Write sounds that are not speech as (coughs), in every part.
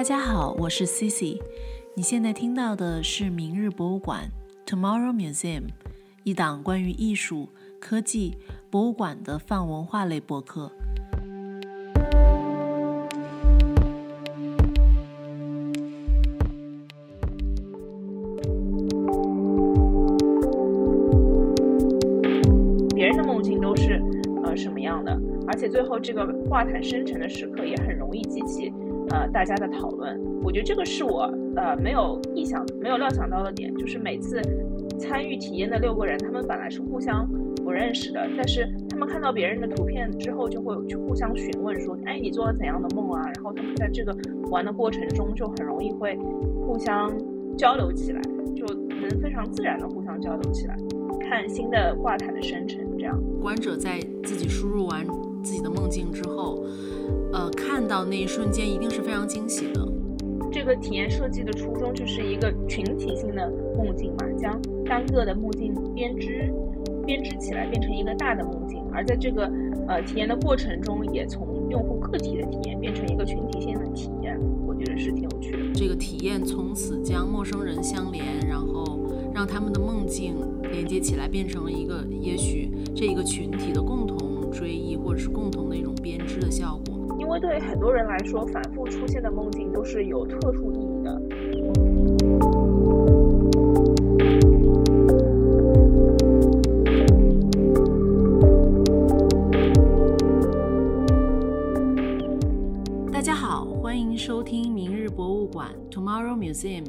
大家好，我是 Cici。你现在听到的是《明日博物馆》（Tomorrow Museum），一档关于艺术、科技、博物馆的泛文化类博客。别人的梦境都是呃什么样的，而且最后这个画坛生成的时刻也很容易激起呃大家的讨论。我觉得这个是我呃没有意想、没有料想到的点，就是每次参与体验的六个人，他们本来是互相不认识的，但是他们看到别人的图片之后，就会去互相询问说：“哎，你做了怎样的梦啊？”然后他们在这个玩的过程中，就很容易会互相交流起来，就能非常自然的互相交流起来，看新的挂毯的生成。这样，观者在自己输入完自己的梦境之后，呃，看到那一瞬间一定是非常惊喜的。这个体验设计的初衷就是一个群体性的梦境嘛，将单个的梦境编织编织起来，变成一个大的梦境。而在这个呃体验的过程中，也从用户个体的体验变成一个群体性的体验，我觉得是挺有趣的。这个体验从此将陌生人相连，然后让他们的梦境连接起来，变成了一个也许这一个群体的共同追忆，或者是共同的一种编织的效果。对很多人来说，反复出现的梦境都是有特殊意义的。大家好，欢迎收听明日博物馆 （Tomorrow Museum），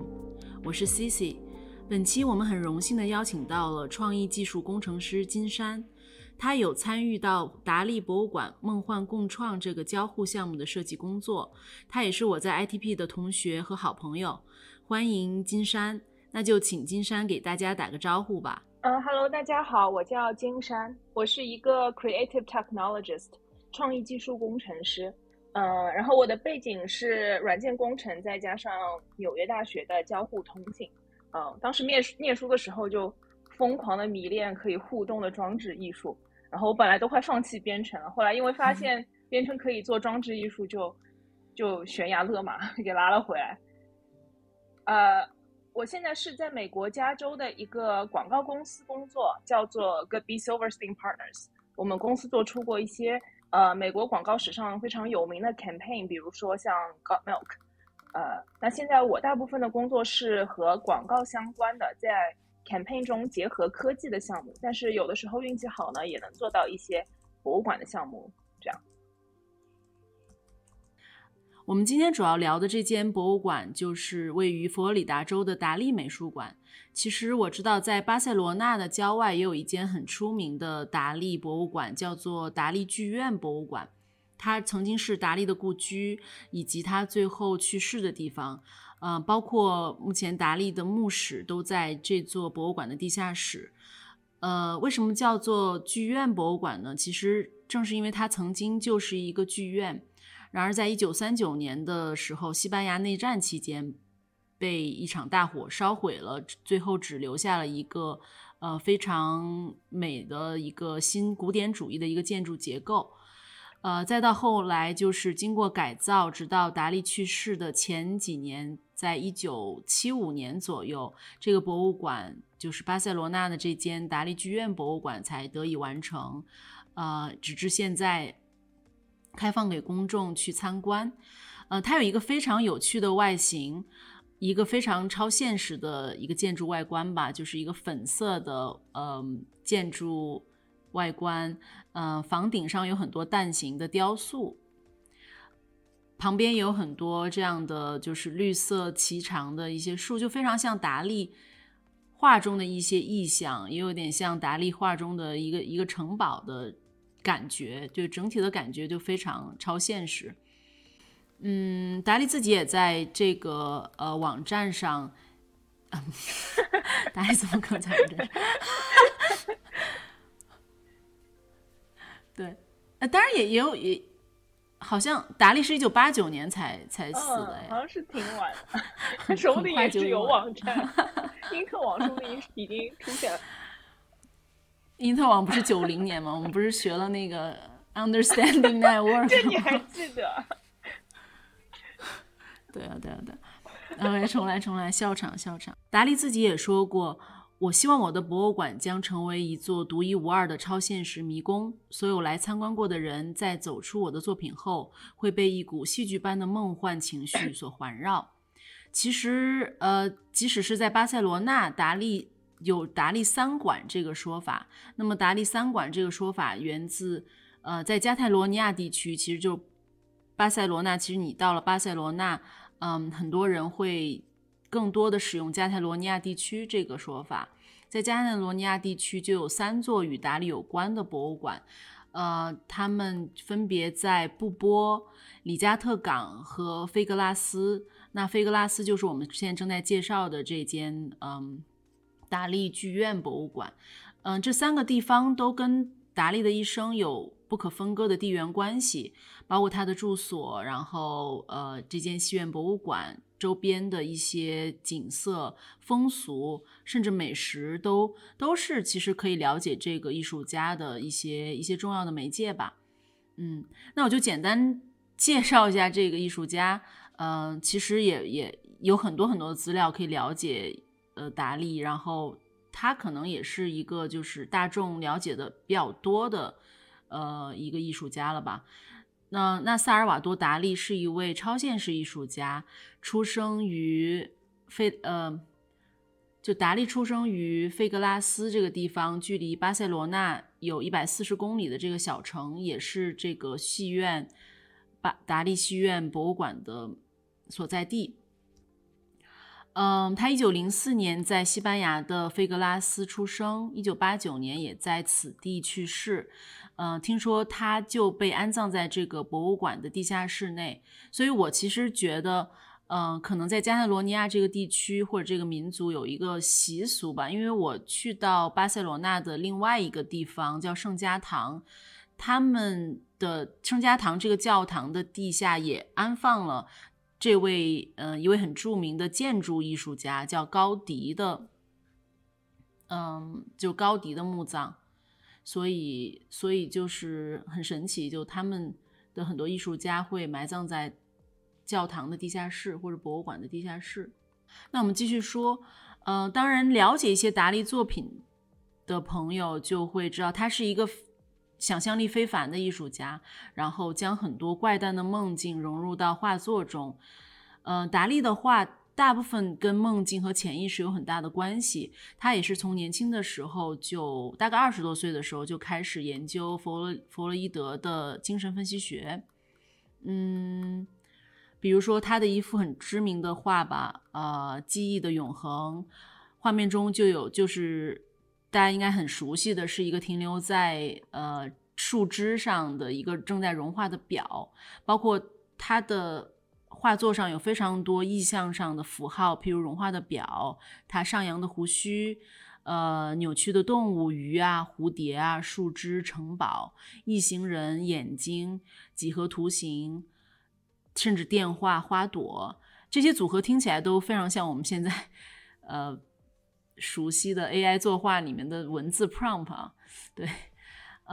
我是 Cici。本期我们很荣幸的邀请到了创意技术工程师金山，他有参与到达利博物馆“梦幻共创”这个交互项目的设计工作，他也是我在 ITP 的同学和好朋友。欢迎金山，那就请金山给大家打个招呼吧。嗯哈喽，大家好，我叫金山，我是一个 creative technologist，创意技术工程师。嗯，然后我的背景是软件工程，再加上纽约大学的交互通信。嗯，当时念念书的时候就疯狂的迷恋可以互动的装置艺术，然后我本来都快放弃编程了，后来因为发现编程可以做装置艺术，就就悬崖勒马 (laughs) 给拉了回来。呃，我现在是在美国加州的一个广告公司工作，叫做 Goodby Silverstein Partners。我们公司做出过一些呃美国广告史上非常有名的 campaign，比如说像 Got Milk。呃，那现在我大部分的工作是和广告相关的，在 campaign 中结合科技的项目，但是有的时候运气好呢，也能做到一些博物馆的项目，这样。我们今天主要聊的这间博物馆就是位于佛罗里达州的达利美术馆。其实我知道，在巴塞罗那的郊外也有一间很出名的达利博物馆，叫做达利剧院博物馆。它曾经是达利的故居，以及他最后去世的地方。呃，包括目前达利的墓室都在这座博物馆的地下室。呃，为什么叫做剧院博物馆呢？其实正是因为它曾经就是一个剧院。然而，在一九三九年的时候，西班牙内战期间，被一场大火烧毁了，最后只留下了一个呃非常美的一个新古典主义的一个建筑结构。呃，再到后来就是经过改造，直到达利去世的前几年，在一九七五年左右，这个博物馆就是巴塞罗那的这间达利剧院博物馆才得以完成。呃，直至现在。开放给公众去参观，呃，它有一个非常有趣的外形，一个非常超现实的一个建筑外观吧，就是一个粉色的呃建筑外观，呃，房顶上有很多蛋形的雕塑，旁边有很多这样的就是绿色颀长的一些树，就非常像达利画中的一些意象，也有点像达利画中的一个一个城堡的。感觉就整体的感觉就非常超现实。嗯，达利自己也在这个呃网站上，(laughs) 达利怎么可能在网站？(laughs) 对，呃，当然也也有也，好像达利是一九八九年才才死的，好像是挺晚的，(laughs) 说不定也是有网站，英特网说不定已经出现了。(laughs) 因特网不是九零年吗？我们不是学了那个 Understanding (laughs) Network？这你还记得？对啊，对啊，对。OK，重来，重来，笑场，笑场。达利自己也说过。我希望我的博物馆将成为一座独一无二的超现实迷宫。所有来参观过的人，在走出我的作品后，会被一股戏剧般的梦幻情绪所环绕。其实，呃，即使是在巴塞罗那，达利有“达利三馆”这个说法。那么，“达利三馆”这个说法源自，呃，在加泰罗尼亚地区，其实就巴塞罗那。其实你到了巴塞罗那，嗯，很多人会。更多的使用加泰罗尼亚地区这个说法，在加泰罗尼亚地区就有三座与达利有关的博物馆，呃，他们分别在布波、里加特港和菲格拉斯。那菲格拉斯就是我们现在正在介绍的这间，嗯，达利剧院博物馆。嗯，这三个地方都跟达利的一生有不可分割的地缘关系，包括他的住所，然后呃，这间戏院博物馆。周边的一些景色、风俗，甚至美食，都都是其实可以了解这个艺术家的一些一些重要的媒介吧。嗯，那我就简单介绍一下这个艺术家。嗯，其实也也有很多很多的资料可以了解。呃，达利，然后他可能也是一个就是大众了解的比较多的呃一个艺术家了吧。那那萨尔瓦多·达利是一位超现实艺术家，出生于费呃，就达利出生于费格拉斯这个地方，距离巴塞罗那有一百四十公里的这个小城，也是这个戏院巴达利戏院博物馆的所在地。嗯，他一九零四年在西班牙的费格拉斯出生，一九八九年也在此地去世。嗯，听说他就被安葬在这个博物馆的地下室内，所以我其实觉得，嗯，可能在加泰罗尼亚这个地区或者这个民族有一个习俗吧，因为我去到巴塞罗那的另外一个地方叫圣家堂，他们的圣家堂这个教堂的地下也安放了这位，嗯，一位很著名的建筑艺术家叫高迪的，嗯，就高迪的墓葬。所以，所以就是很神奇，就他们的很多艺术家会埋葬在教堂的地下室或者博物馆的地下室。那我们继续说，呃，当然了解一些达利作品的朋友就会知道，他是一个想象力非凡的艺术家，然后将很多怪诞的梦境融入到画作中。嗯，达利的画。大部分跟梦境和潜意识有很大的关系。他也是从年轻的时候就大概二十多岁的时候就开始研究弗洛弗洛伊德的精神分析学。嗯，比如说他的一幅很知名的画吧，呃，记忆的永恒，画面中就有就是大家应该很熟悉的是一个停留在呃树枝上的一个正在融化的表，包括它的。画作上有非常多意象上的符号，譬如融化的表，它上扬的胡须，呃，扭曲的动物，鱼啊，蝴蝶啊，树枝，城堡，异形人，眼睛，几何图形，甚至电话，花朵，这些组合听起来都非常像我们现在，呃，熟悉的 AI 作画里面的文字 prompt 啊，对。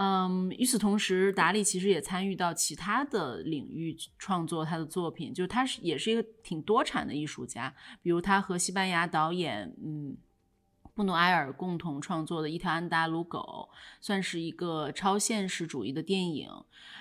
嗯，与此同时，达利其实也参与到其他的领域创作他的作品，就是他是也是一个挺多产的艺术家。比如他和西班牙导演嗯布努埃尔共同创作的一条安达鲁狗，算是一个超现实主义的电影。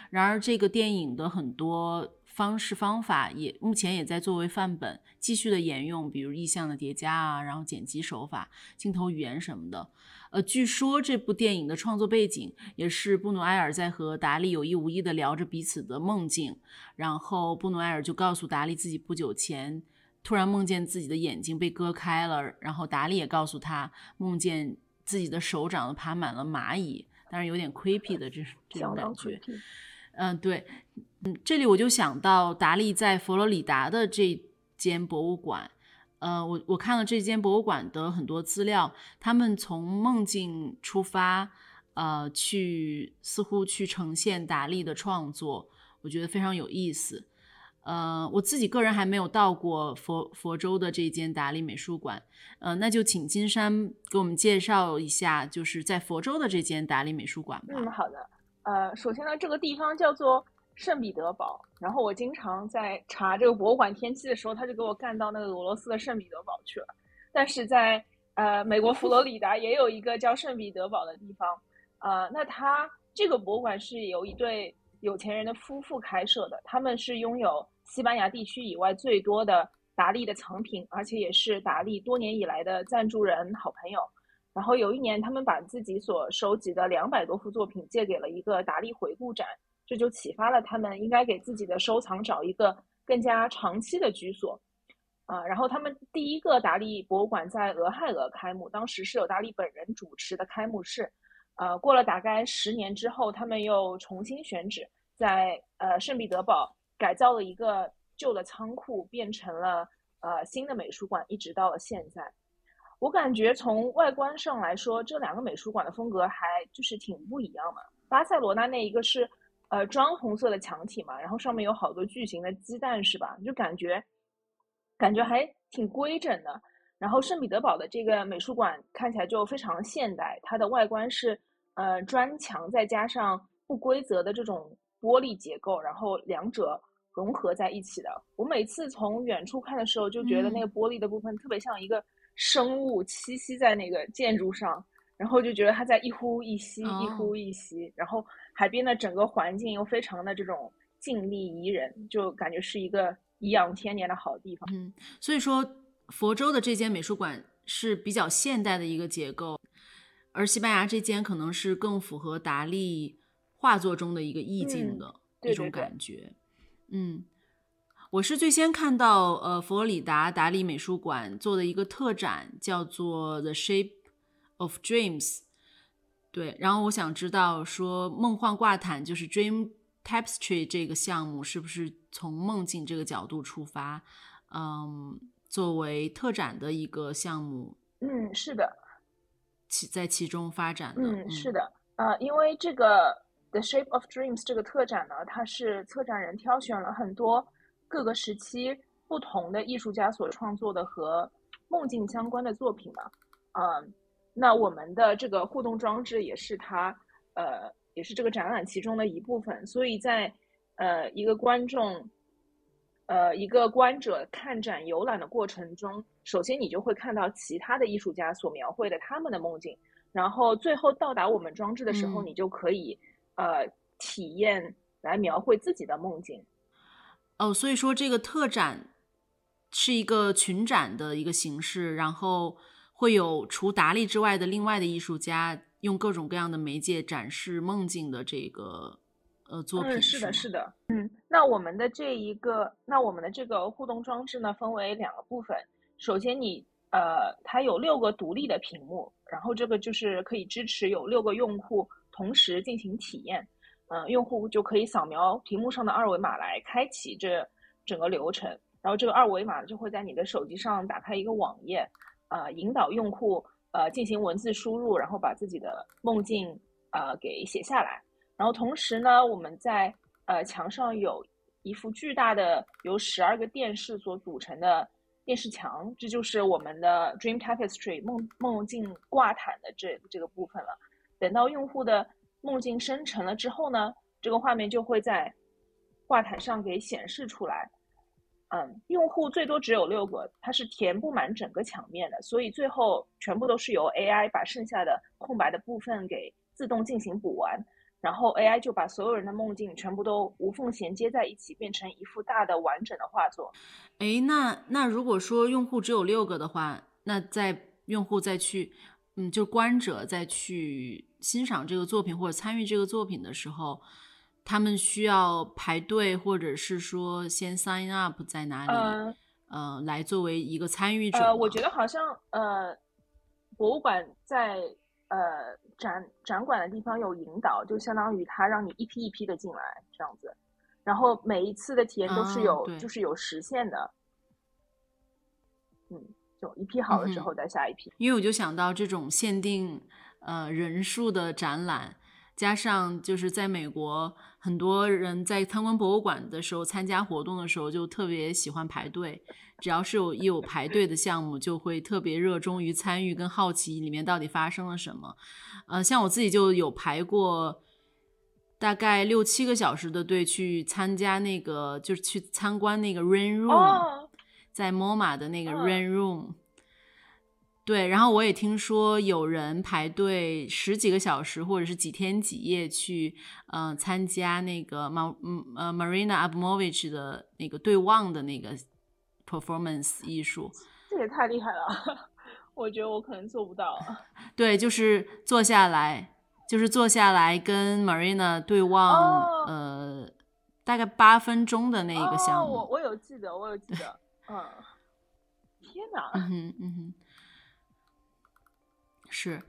然而，这个电影的很多方式方法也目前也在作为范本继续的沿用，比如意象的叠加啊，然后剪辑手法、镜头语言什么的。呃，据说这部电影的创作背景也是布努埃尔在和达利有意无意的聊着彼此的梦境，然后布努埃尔就告诉达利自己不久前突然梦见自己的眼睛被割开了，然后达利也告诉他梦见自己的手掌爬满了蚂蚁，当然有点 creepy 的这这种感觉。嗯，对，这里我就想到达利在佛罗里达的这间博物馆。呃，我我看了这间博物馆的很多资料，他们从梦境出发，呃，去似乎去呈现达利的创作，我觉得非常有意思。呃，我自己个人还没有到过佛佛州的这间达利美术馆，呃，那就请金山给我们介绍一下，就是在佛州的这间达利美术馆吧。嗯，好的。呃，首先呢，这个地方叫做圣彼得堡。然后我经常在查这个博物馆天气的时候，他就给我干到那个俄罗斯的圣彼得堡去了。但是在呃美国佛罗里达也有一个叫圣彼得堡的地方，呃，那它这个博物馆是由一对有钱人的夫妇开设的，他们是拥有西班牙地区以外最多的达利的藏品，而且也是达利多年以来的赞助人、好朋友。然后有一年，他们把自己所收集的两百多幅作品借给了一个达利回顾展，这就启发了他们应该给自己的收藏找一个更加长期的居所。啊，然后他们第一个达利博物馆在俄亥俄开幕，当时是有达利本人主持的开幕式。呃，过了大概十年之后，他们又重新选址，在呃圣彼得堡改造了一个旧的仓库，变成了呃新的美术馆，一直到了现在。我感觉从外观上来说，这两个美术馆的风格还就是挺不一样的。巴塞罗那那一个是，呃，砖红色的墙体嘛，然后上面有好多巨型的鸡蛋，是吧？就感觉，感觉还挺规整的。然后圣彼得堡的这个美术馆看起来就非常现代，它的外观是，呃，砖墙再加上不规则的这种玻璃结构，然后两者融合在一起的。我每次从远处看的时候，就觉得那个玻璃的部分特别像一个。生物栖息在那个建筑上，然后就觉得它在一呼一吸，一呼一吸。然后海边的整个环境又非常的这种静谧宜人，就感觉是一个颐养天年的好地方。嗯，所以说佛州的这间美术馆是比较现代的一个结构，而西班牙这间可能是更符合达利画作中的一个意境的一种感觉。嗯。我是最先看到，呃，佛罗里达达利美术馆做的一个特展，叫做《The Shape of Dreams》。对，然后我想知道，说梦幻挂毯就是 Dream Tapestry 这个项目，是不是从梦境这个角度出发，嗯，作为特展的一个项目？嗯，是的，其在其中发展的。嗯，是的，呃，因为这个《The Shape of Dreams》这个特展呢，它是策展人挑选了很多。各个时期不同的艺术家所创作的和梦境相关的作品嘛，嗯，那我们的这个互动装置也是它，呃，也是这个展览其中的一部分。所以在呃一个观众，呃一个观者看展游览的过程中，首先你就会看到其他的艺术家所描绘的他们的梦境，然后最后到达我们装置的时候，你就可以呃体验来描绘自己的梦境。哦，所以说这个特展是一个群展的一个形式，然后会有除达利之外的另外的艺术家用各种各样的媒介展示梦境的这个呃作品。是的，是的，嗯，那我们的这一个，那我们的这个互动装置呢，分为两个部分。首先，你呃，它有六个独立的屏幕，然后这个就是可以支持有六个用户同时进行体验。嗯，用户就可以扫描屏幕上的二维码来开启这整个流程，然后这个二维码就会在你的手机上打开一个网页，呃，引导用户呃进行文字输入，然后把自己的梦境呃给写下来。然后同时呢，我们在呃墙上有一幅巨大的由十二个电视所组成的电视墙，这就是我们的 Dream Tapestry 梦梦境挂毯的这这个部分了。等到用户的梦境生成了之后呢，这个画面就会在挂毯上给显示出来。嗯，用户最多只有六个，它是填不满整个墙面的，所以最后全部都是由 AI 把剩下的空白的部分给自动进行补完，然后 AI 就把所有人的梦境全部都无缝衔接在一起，变成一幅大的完整的画作。哎，那那如果说用户只有六个的话，那在用户再去，嗯，就观者再去。欣赏这个作品或者参与这个作品的时候，他们需要排队，或者是说先 sign up 在哪里？呃，来作为一个参与者。呃，我觉得好像呃，博物馆在呃展展馆的地方有引导，就相当于他让你一批一批的进来这样子，然后每一次的体验都是有就是有实现的。嗯，就一批好了之后再下一批。因为我就想到这种限定。呃，人数的展览，加上就是在美国，很多人在参观博物馆的时候，参加活动的时候就特别喜欢排队。只要是有一有排队的项目，就会特别热衷于参与跟好奇里面到底发生了什么。呃，像我自己就有排过大概六七个小时的队去参加那个，就是去参观那个 Rain Room，、哦，在 MoMA 的那个嗯 Rain Room。对，然后我也听说有人排队十几个小时，或者是几天几夜去，呃，参加那个 Ma 嗯呃 Marina Abramovich 的那个对望的那个 performance 艺术。这也太厉害了，(laughs) 我觉得我可能做不到。(laughs) 对，就是坐下来，就是坐下来跟 Marina 对望，哦呃，大概八分钟的那一个项哦、目。我我有记得，我有记得，(laughs) 嗯，天哪，嗯哼，嗯哼，是，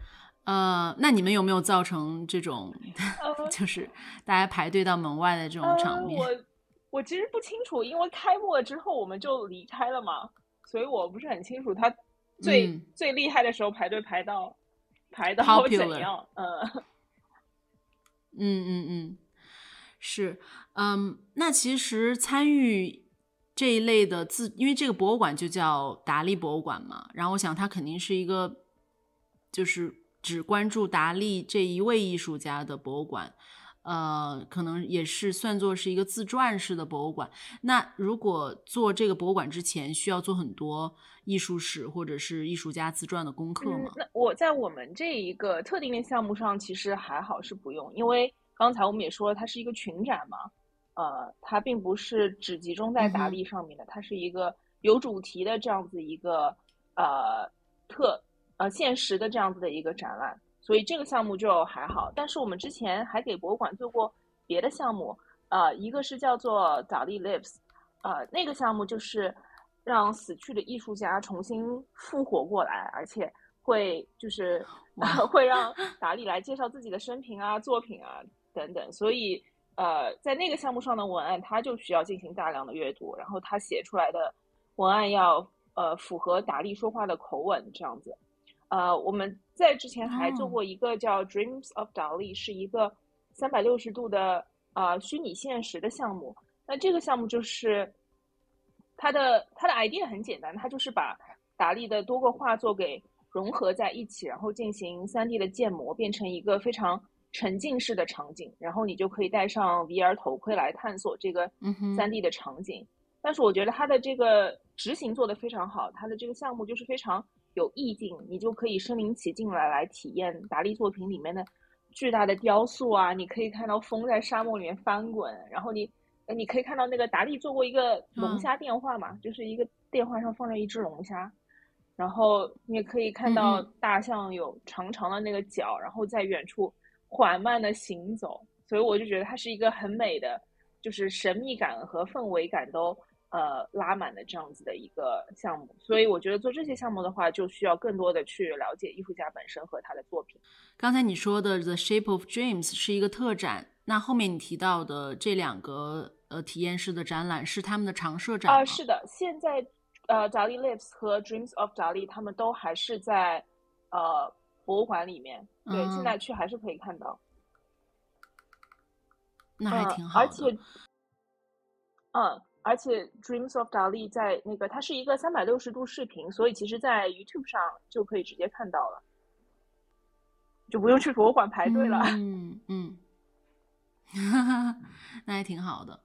呃，那你们有没有造成这种，呃 (laughs) 就是大家排队到门外的这种场呃，面？我我其实不清楚，因为开幕了之后我们就离开了嘛，所以我不是很清楚他最、嗯最厉害的时候排队排到排到 (laughs) 怎样，嗯。(laughs) 嗯嗯嗯，是，嗯，那其实参与这一类的自，因为这个博物馆就叫达利博物馆嘛，然后我想它肯定是一个，就是只关注达利这一位艺术家的博物馆，呃，可能也是算作是一个自传式的博物馆。那如果做这个博物馆之前，需要做很多艺术史或者是艺术家自传的功课嗯吗，？那我在我们这一个特定的项目上，其实还好是不用，因为刚才我们也说了，它是一个群展嘛，呃，它并不是只集中在达利上面的，它是一个有主题的这样子一个呃特呃现实的这样子的一个展览，所以这个项目就还好。但是我们之前还给博物馆做过别的项目，呃，一个是叫做达利 Lives，呃，那个项目就是让死去的艺术家重新复活过来，而且会就是 (laughs) 会让达利来介绍自己的生平啊、作品啊等等。所以呃，在那个项目上的文案，他就需要进行大量的阅读，然后他写出来的文案要呃符合达利说话的口吻这样子。呃，我们在之前还做哦过一个叫 Dreams of Dali，是一个三百六十度的呃虚拟现实的项目。那这个项目就是它的它的 idea 很简单，它就是把达利的多个画作给融合在一起，然后进行 3D 的建模，变成一个非常沉浸式的场景，然后你就可以戴上 VR 头盔来探索这个嗯哼 3D 的场景。但是我觉得它的这个执行做得非常好，它的这个项目就是非常有意境，你就可以身临其境来来体验达利作品里面的巨大的雕塑啊，你可以看到风在沙漠里面翻滚，然后你呃你可以看到那个达利做过一个龙嗯虾电话嘛，就是一个电话上放着一只龙虾，然后你也可以看到大象有长长的那个脚，然后在远处缓慢的行走，所以我就觉得它是一个很美的，就是神秘感和氛围感都呃拉满的这样子的一个项目。所以我觉得做这些项目的话，就需要更多的去了解艺术家本身和他的作品。刚才你说的《The Shape of Dreams》是一个特展，那后面你提到的这两个呃体验式的展览是他们的常设展啊、吗？是的，现在呃，Dali Lives 和 Dreams of Dali 他们都还是在呃博物馆里面，对，嗯现在去还是可以看到。那还嗯挺好的。而且，嗯，而且 Dreams of Dali 在那个它是一个三百六十度视频，所以其实在 YouTube 上就可以直接看到了，就不用去博物馆排队了。嗯嗯，(laughs) 那还挺好的。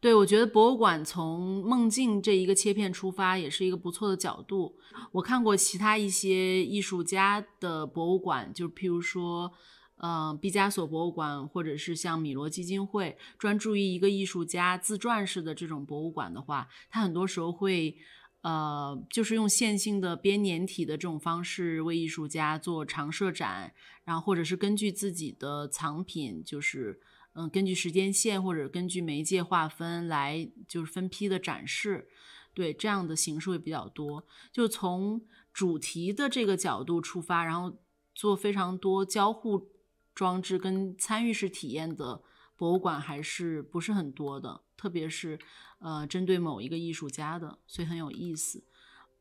对，我觉得博物馆从梦境这一个切片出发，也是一个不错的角度。我看过其他一些艺术家的博物馆，就譬如说，呃，毕加索博物馆，或者是像米罗基金会，专注于一个艺术家自传式的这种博物馆的话，它很多时候会。呃，就是用线性的编年体的这种方式为艺术家做常设展，然后或者是根据自己的藏品，就是嗯，根据时间线或者根据媒介划分来就是分批的展示，对这样的形式会比较多。就从主题的这个角度出发，然后做非常多交互装置跟参与式体验的博物馆还是不是很多的，特别是呃针对某一个艺术家的，所以很有意思。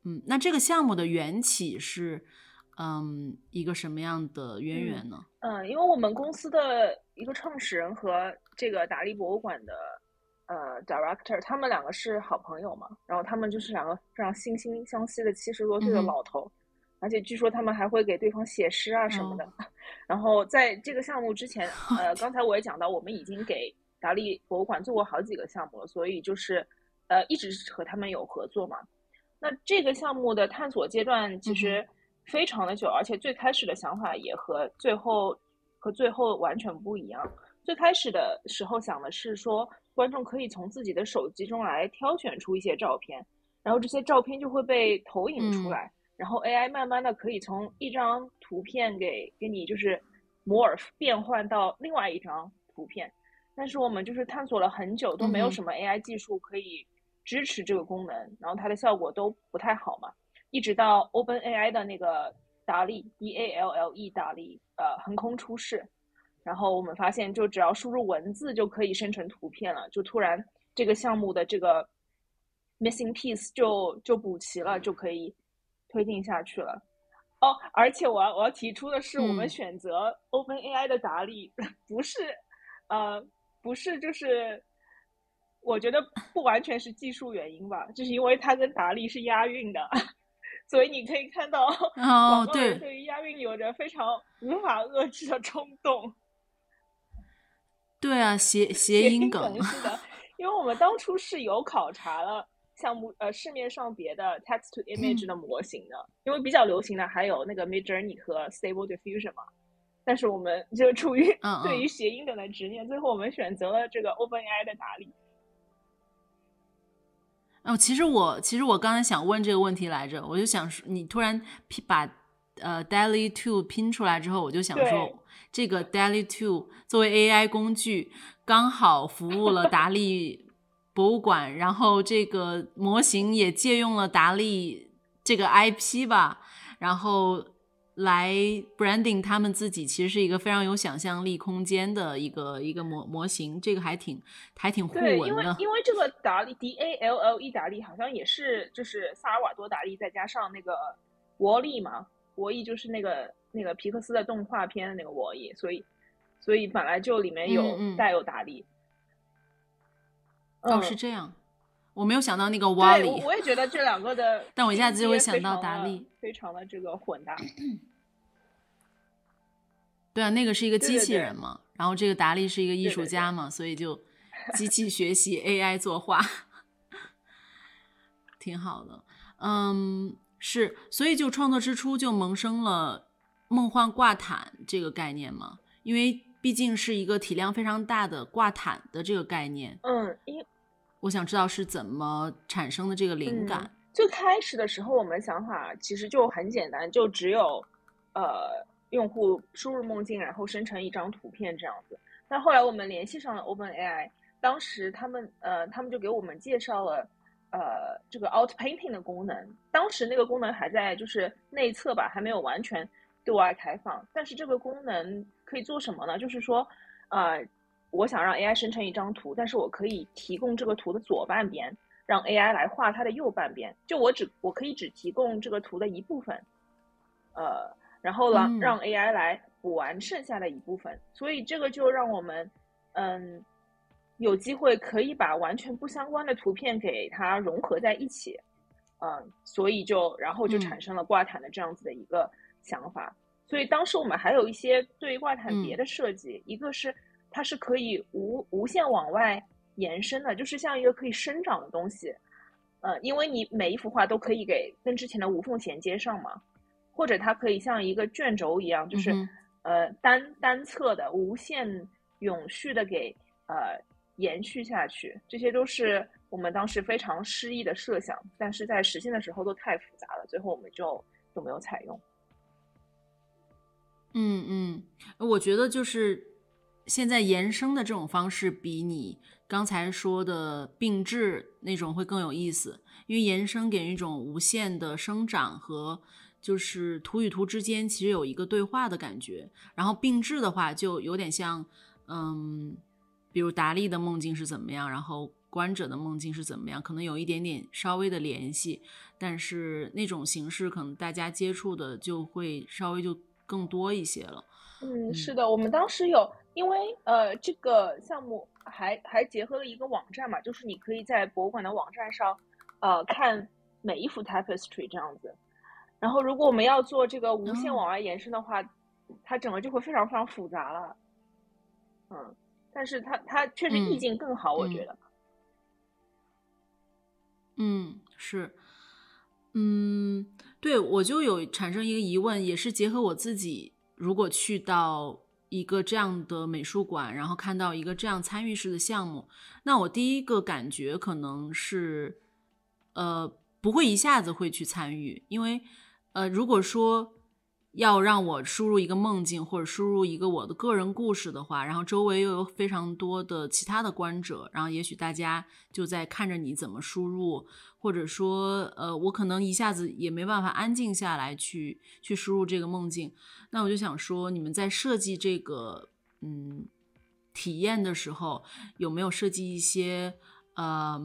嗯，那这个项目的缘起是嗯一个什么样的渊源呢？嗯，因为我们公司的一个创始人和这个达利博物馆的呃 director，他们两个是好朋友嘛，然后他们就是两个非常惺惺相惜的七十多岁的老头，而且据说他们还会给对方写诗啊什么的。(laughs) 然后在这个项目之前，(laughs) 呃，刚才我也讲到，我们已经给达利博物馆做过好几个项目了，所以就是呃一直和他们有合作嘛。那这个项目的探索阶段其实非常的久，而且最开始的想法也和最后和最后完全不一样。最开始的时候想的是说，观众可以从自己的手机中来挑选出一些照片，然后这些照片就会被投影出来。然后 AI 慢慢的可以从一张图片给给你就是 morph 变换到另外一张图片，但是我们就是探索了很久都没有什么 AI 技术可以支持这个功能，然后它的效果都不太好嘛，一直到 OpenAI 的那个达利 D A L L E 达利呃横空出世，然后我们发现就只要输入文字就可以生成图片了，就突然这个项目的这个 missing piece 就就补齐了，就可以。推进下去了，哦，而且我要我要提出的是，我们选择 Open AI 的达利 (laughs) 不是，呃，不是，就是我觉得不完全是技术原因吧，就是因为它跟达利是押韵的，(laughs) 所以你可以看到，哦，对，对于押韵有着非常无法遏制的冲动。对啊，谐谐音梗是的，(laughs) 因为我们当初是有考察了。项目呃，市面上别的 text to image 的模型的，因为比较流行的还有那个 Mid Journey 和 Stable Diffusion 嘛。但是我们就出于 (laughs) 对于谐音梗的执念，最后我们选择了这个 OpenAI 的达利。哦，其实我其实我刚才想问这个问题来着，我就想说，你突然拼把呃 Daily Two 拼出来之后，我就想说，这个 Daily Two 作为 AI 工具，刚好服务了达利。博物馆，然后这个模型也借用了达利这个 IP 吧，然后来 branding 他们自己，其实是一个非常有想象力空间的一个一个模模型，这个还挺还挺互文的。因为因为这个达利 D A L L E 达利好像也是就是萨尔瓦多达利再加上那个沃利嘛，沃利就是那个那个皮克斯的动画片的那个沃利，所以所以本来就里面有带有达利。哦，是这样，我没有想到那个瓦里。我也觉得这两个的，(laughs) 但我一下子就会想到达利，非常的这个混搭。对啊，那个是一个机器人嘛，然后这个达利是一个艺术家嘛，所以就 (laughs) 机器学习 AI 作画，挺好的。嗯，是，所以就创作之初就萌生了梦幻挂毯这个概念嘛，因为毕竟是一个体量非常大的挂毯的这个概念。嗯，因。我想知道是怎么产生的这个灵感。最开始的时候，我们想法其实就很简单，就只有，呃，用户输入梦境，然后生成一张图片这样子。但后来我们联系上了 OpenAI，当时他们呃，他们就给我们介绍了呃这个 Out Painting 的功能。当时那个功能还在就是内测吧，还没有完全对外开放。但是这个功能可以做什么呢？就是说，呃。我想让 AI 生成一张图，但是我可以提供这个图的左半边，让 AI 来画它的右半边。就我只我可以只提供这个图的一部分，呃，然后呢让 AI 来补完剩下的一部分。所以这个就让我们，嗯，有机会可以把完全不相关的图片给它融合在一起，嗯，所以就然后就产生了挂毯的这样子的一个想法。所以当时我们还有一些对于挂毯别的设计，一个是。它是可以无无限往外延伸的，就是像一个可以生长的东西，呃，因为你每一幅画都可以给跟之前的无缝衔接上嘛，或者它可以像一个卷轴一样，就是呃单单侧的无限永续的给呃延续下去，这些都是我们当时非常诗意的设想，但是在实现的时候都太复杂了，最后我们就就没有采用。嗯嗯，我觉得就是。现在延伸的这种方式比你刚才说的并置那种会更有意思，因为延伸给人一种无限的生长和就是图与图之间其实有一个对话的感觉，然后并置的话就有点像，嗯，比如达利的梦境是怎么样，然后观者的梦境是怎么样，可能有一点点稍微的联系，但是那种形式可能大家接触的就会稍微就更多一些了。嗯，是的，我们当时有。因为呃，这个项目还还结合了一个网站嘛，就是你可以在博物馆的网站上，呃，看每一幅 tapestry 这样子。然后如果我们要做这个无限往外延伸的话，它整个就会非常非常复杂了。嗯，但是它它确实意境更好，我觉得。嗯，是，嗯，对我就有产生一个疑问，也是结合我自己，如果去到一个这样的美术馆，然后看到一个这样参与式的项目，那我第一个感觉可能是，呃，不会一下子会去参与，因为，呃，如果说。要让我输入一个梦境，或者输入一个我的个人故事的话，然后周围又有非常多的其他的观者，然后也许大家就在看着你怎么输入，或者说，呃，我可能一下子也没办法安静下来去去输入这个梦境。那我就想说，你们在设计这个嗯体验的时候，有没有设计一些呃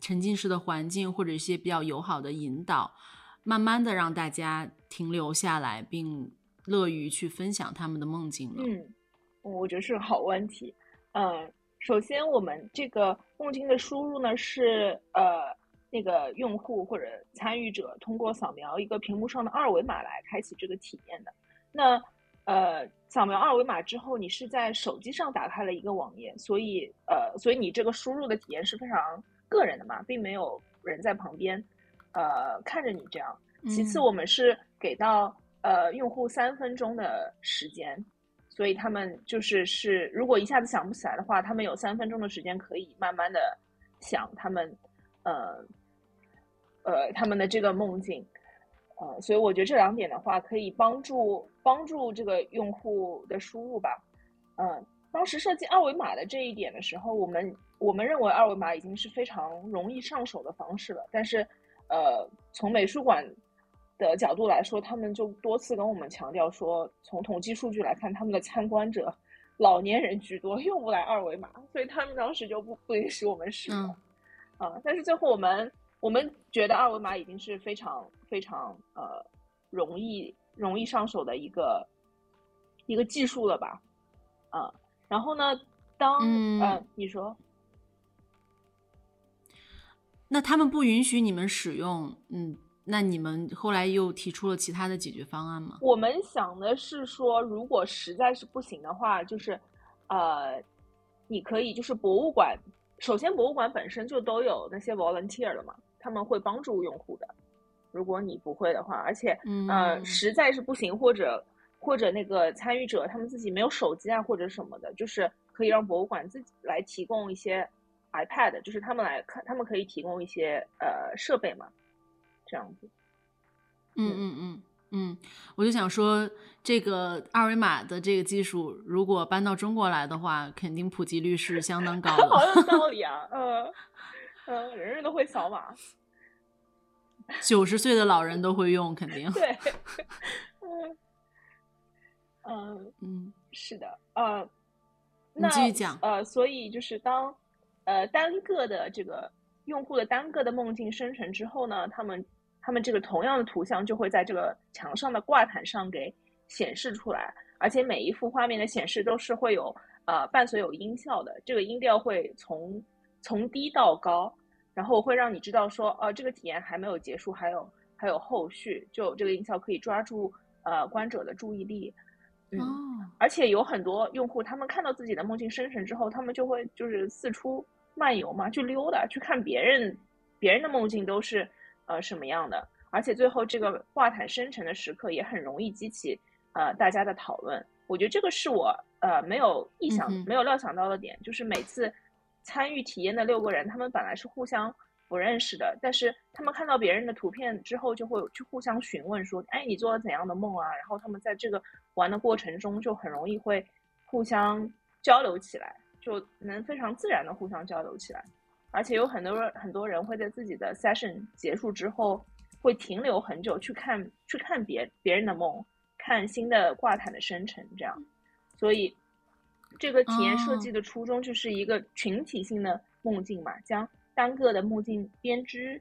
沉浸式的环境，或者一些比较友好的引导？慢慢的让大家停留下来，并乐于去分享他们的梦境呢。嗯，我觉得是个好问题。嗯，首先我们这个梦境的输入呢，是呃那个用户或者参与者通过扫描一个屏幕上的二维码来开启这个体验的。那呃扫描二维码之后，你是在手机上打开了一个网页，所以呃所以你这个输入的体验是非常个人的嘛，并没有人在旁边。呃，看着你这样。其次，我们是给到呃用户三分钟的时间，所以他们就是是，如果一下子想不起来的话，他们有三分钟的时间可以慢慢的想他们呃呃他们的这个梦境。呃，所以我觉得这两点的话，可以帮助帮助这个用户的输入吧。嗯，当时设计二维码的这一点的时候，我们我们认为二维码已经是非常容易上手的方式了，但是。呃，从美术馆的角度来说，他们就多次跟我们强调说，从统计数据来看，他们的参观者老年人居多，用不来二维码，所以他们当时就不不允许我们使用。啊，但是最后我们我们觉得二维码已经是非常非常呃容易容易上手的一个一个技术了吧？啊，然后呢，当嗯你说。那他们不允许你们使用，嗯，那你们后来又提出了其他的解决方案吗？我们想的是说，如果实在是不行的话，就是，呃，你可以就是博物馆，首先博物馆本身就都有那些 volunteer 了嘛，他们会帮助用户的。如果你不会的话，而且，呃，实在是不行，或者或者那个参与者他们自己没有手机啊或者什么的，就是可以让博物馆自己来提供一些。iPad 就是他们来看，他们可以提供一些呃设备嘛，这样子。嗯嗯嗯嗯，我就想说，这个二维码的这个技术，如果搬到中国来的话，肯定普及率是相当高的。(laughs) 好有道理啊，嗯嗯，人人都会扫码，九十岁的老人都会用，肯定。对，(laughs) 嗯嗯嗯，是的，呃，那继续讲。呃，所以就是当。呃，单个的这个用户的单个的梦境生成之后呢，他们他们这个同样的图像就会在这个墙上的挂毯上给显示出来，而且每一幅画面的显示都是会有呃伴随有音效的，这个音调会从从低到高，然后我会让你知道说，呃，这个体验还没有结束，还有还有后续，就这个音效可以抓住呃观者的注意力。嗯，而且有很多用户，他们看到自己的梦境生成之后，他们就会就是四处。漫游嘛，去溜达，去看别人，别人的梦境都是呃什么样的？而且最后这个画毯生成的时刻也很容易激起呃大家的讨论。我觉得这个是我呃没有意想、没有料想到的点，就是每次参与体验的六个人，他们本来是互相不认识的，但是他们看到别人的图片之后，就会去互相询问说：“哎，你做了怎样的梦啊？”然后他们在这个玩的过程中，就很容易会互相交流起来。就能非常自然的互相交流起来，而且有很多人很多人会在自己的 session 结束之后，会停留很久去看去看别别人的梦，看新的挂毯的生成，这样。所以这个体验设计的初衷就是一个群体性的梦境嘛，将单个的梦境编织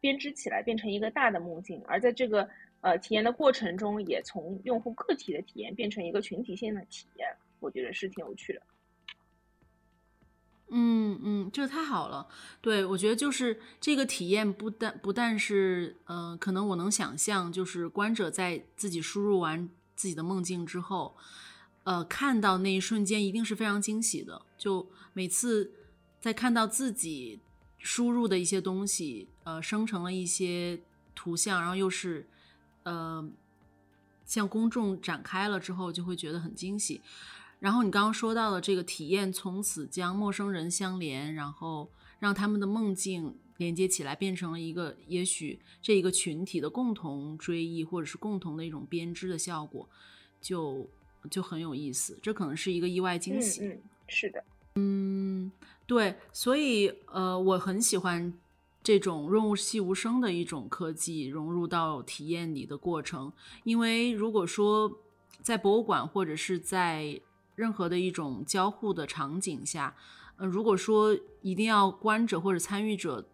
编织起来，变成一个大的梦境。而在这个呃体验的过程中，也从用户个体的体验变成一个群体性的体验，我觉得是挺有趣的。嗯嗯，这个太好了。对我觉得就是这个体验不但不但是呃，可能我能想象，就是观者在自己输入完自己的梦境之后，呃，看到那一瞬间一定是非常惊喜的。就每次在看到自己输入的一些东西，呃，生成了一些图像，然后又是呃向公众展开了之后，就会觉得很惊喜。然后你刚刚说到的这个体验，从此将陌生人相连，然后让他们的梦境连接起来，变成了一个也许这一个群体的共同追忆，或者是共同的一种编织的效果，就就很有意思。这可能是一个意外惊喜。嗯，是的。嗯，对，所以呃，我很喜欢这种润物细无声的一种科技融入到体验里的过程，因为如果说在博物馆或者是在任何的一种交互的场景下，呃，如果说一定要观者或者参与者，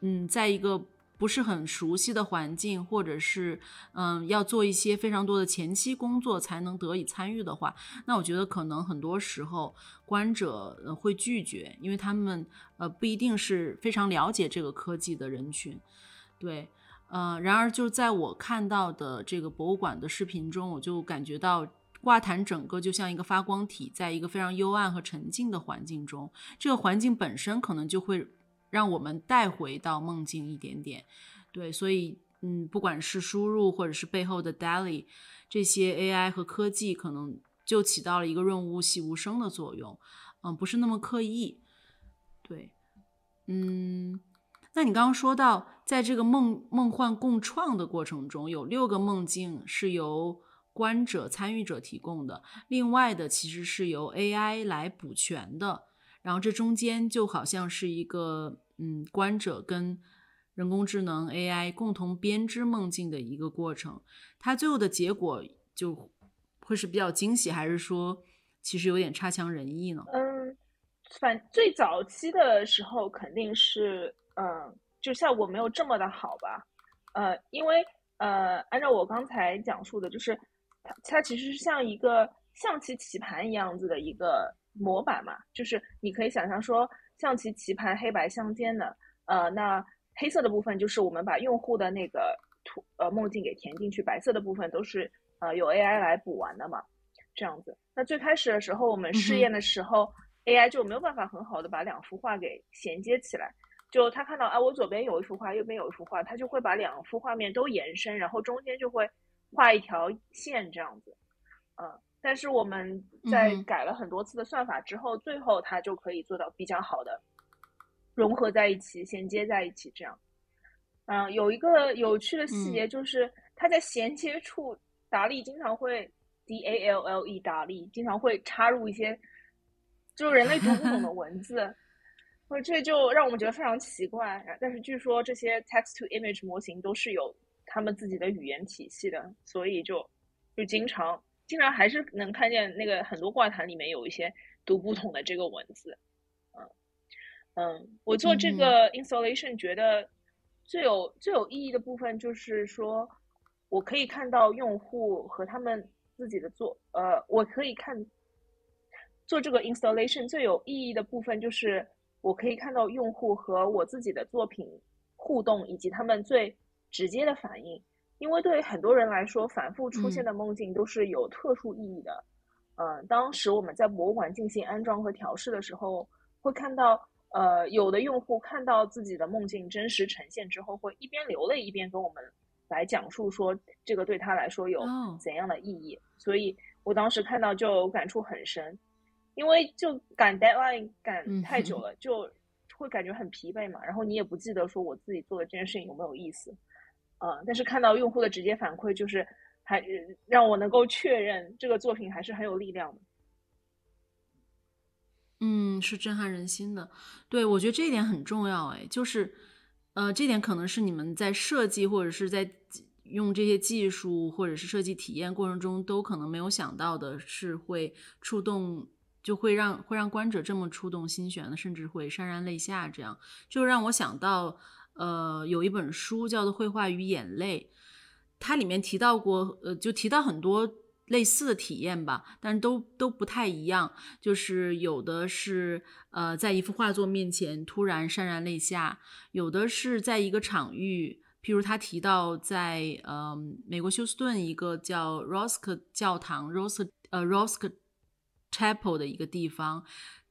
嗯，在一个不是很熟悉的环境，或者是嗯要做一些非常多的前期工作才能得以参与的话，那我觉得可能很多时候观者会拒绝，因为他们呃不一定是非常了解这个科技的人群。对，呃，然而就在我看到的这个博物馆的视频中，我就感觉到挂毯整个就像一个发光体，在一个非常幽暗和沉静的环境中，这个环境本身可能就会。让我们带回到梦境一点点，对，所以嗯，不管是输入或者是背后的 DALI 这些 AI 和科技，可能就起到了一个润物细无声的作用，嗯，不是那么刻意，对，嗯，那你刚刚说到，在这个梦梦幻共创的过程中，有六个梦境是由观者参与者提供的，另外的其实是由 AI 来补全的，然后这中间就好像是一个。嗯，观者跟人工智能 AI 共同编织梦境的一个过程，它最后的结果就会是比较惊喜，还是说其实有点差强人意呢？嗯，反最早期的时候肯定是，嗯，就效果没有这么的好吧？呃，因为呃，按照我刚才讲述的，就是它它其实是像一个象棋棋盘一样子的一个模板嘛，就是你可以想象说。象棋棋盘黑白相间的，呃，那黑色的部分就是我们把用户的那个图呃梦境给填进去，白色的部分都是呃有 AI 来补完的嘛，这样子。那最开始的时候我们试验的时候，AI 就没有办法很好的把两幅画给衔接起来，就他看到啊我左边有一幅画，右边有一幅画，他就会把两幅画面都延伸，然后中间就会画一条线这样子，嗯。但是我们在改了很多次的算法之后，最后它就可以做到比较好的融合在一起、衔接在一起。这样，嗯，有一个有趣的细节就是，它在衔接处，达利经常会 D A L L E 达利经常会插入一些就是人类读不懂的 (laughs) 文字，这就让我们觉得非常奇怪。但是据说这些 text to image 模型都是有他们自己的语言体系的，所以就就经常。经常还是能看见那个很多挂毯里面有一些读不懂的这个文字，嗯嗯，我做这个 installation 觉得最有最有意义的部分就是说，我可以看到用户和他们自己的作，呃，我可以看做这个 installation 最有意义的部分就是我可以看到用户和我自己的作品互动以及他们最直接的反应。因为对于很多人来说，反复出现的梦境都是有特殊意义的。嗯，当时我们在博物馆进行安装和调试的时候，会看到，呃，有的用户看到自己的梦境真实呈现之后，会一边流泪一边跟我们来讲述说这个对他来说有怎样的意义。所以我当时看到就感触很深，因为就赶 deadline 赶太久了，就会感觉很疲惫嘛。然后你也不记得说我自己做的这件事情有没有意思。呃，但是看到用户的直接反馈，就是还让我能够确认这个作品还是很有力量的。嗯，是震撼人心的。对，我觉得这一点很重要。哎，就是呃，这点可能是你们在设计或者是在用这些技术或者是设计体验过程中都可能没有想到的，是会触动，就会让会让观者这么触动心弦的，甚至会潸然泪下。这样就让我想到。呃，有一本书叫做《绘画与眼泪》，它里面提到过，呃，就提到很多类似的体验吧，但是都都不太一样。就是有的是呃，在一幅画作面前突然潸然泪下，有的是在一个场域，譬如他提到在呃美国休斯顿一个叫 Rosk 教堂 Rosk 呃 Rosk Chapel 的一个地方，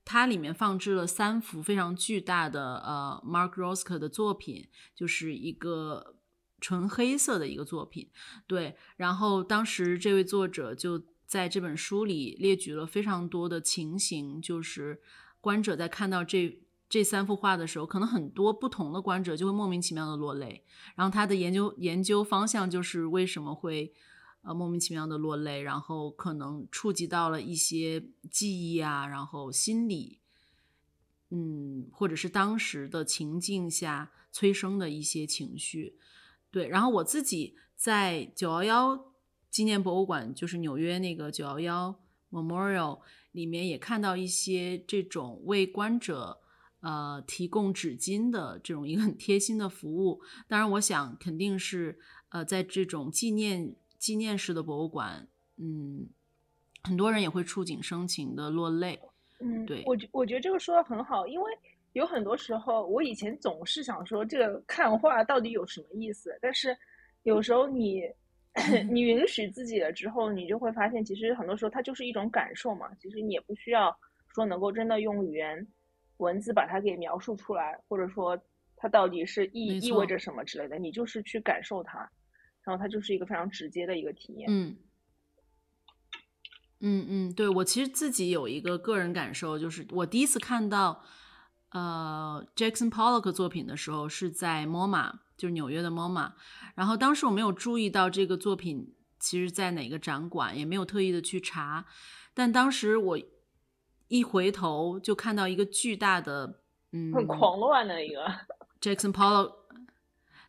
它里面放置了三幅非常巨大的呃 Mark Rosk 的作品，就是一个。纯黑色的一个作品，对。然后当时这位作者就在这本书里列举了非常多的情形，就是观者在看到这这三幅画的时候，可能很多不同的观者就会莫名其妙的落泪。然后他的研究研究方向就是为什么会呃莫名其妙的落泪，然后可能触及到了一些记忆啊，然后心理，嗯，或者是当时的情境下催生的一些情绪。对，然后我自己在九幺幺纪念博物馆，就是纽约那个九幺幺 Memorial 里面，也看到一些这种为观者呃提供纸巾的这种一个很贴心的服务。当然，我想肯定是呃在这种纪念纪念式的博物馆，嗯，很多人也会触景生情的落泪。嗯，对我觉我觉得这个说的很好，因为。有很多时候，我以前总是想说这个看画到底有什么意思，但是有时候你 (laughs) 你允许自己了之后，你就会发现，其实很多时候它就是一种感受嘛。其实你也不需要说能够真的用语言文字把它给描述出来，或者说它到底是意意味着什么之类的，你就是去感受它，然后它就是一个非常直接的一个体验。嗯嗯嗯，对我其实自己有一个个人感受，就是我第一次看到。呃，Jackson Pollock 作品的时候是在 MoMA，就是纽约的 MoMA。然后当时我没有注意到这个作品其实在哪个展馆，也没有特意的去查。但当时我一回头就看到一个巨大的，嗯，很狂乱的一个 Jackson Pollock，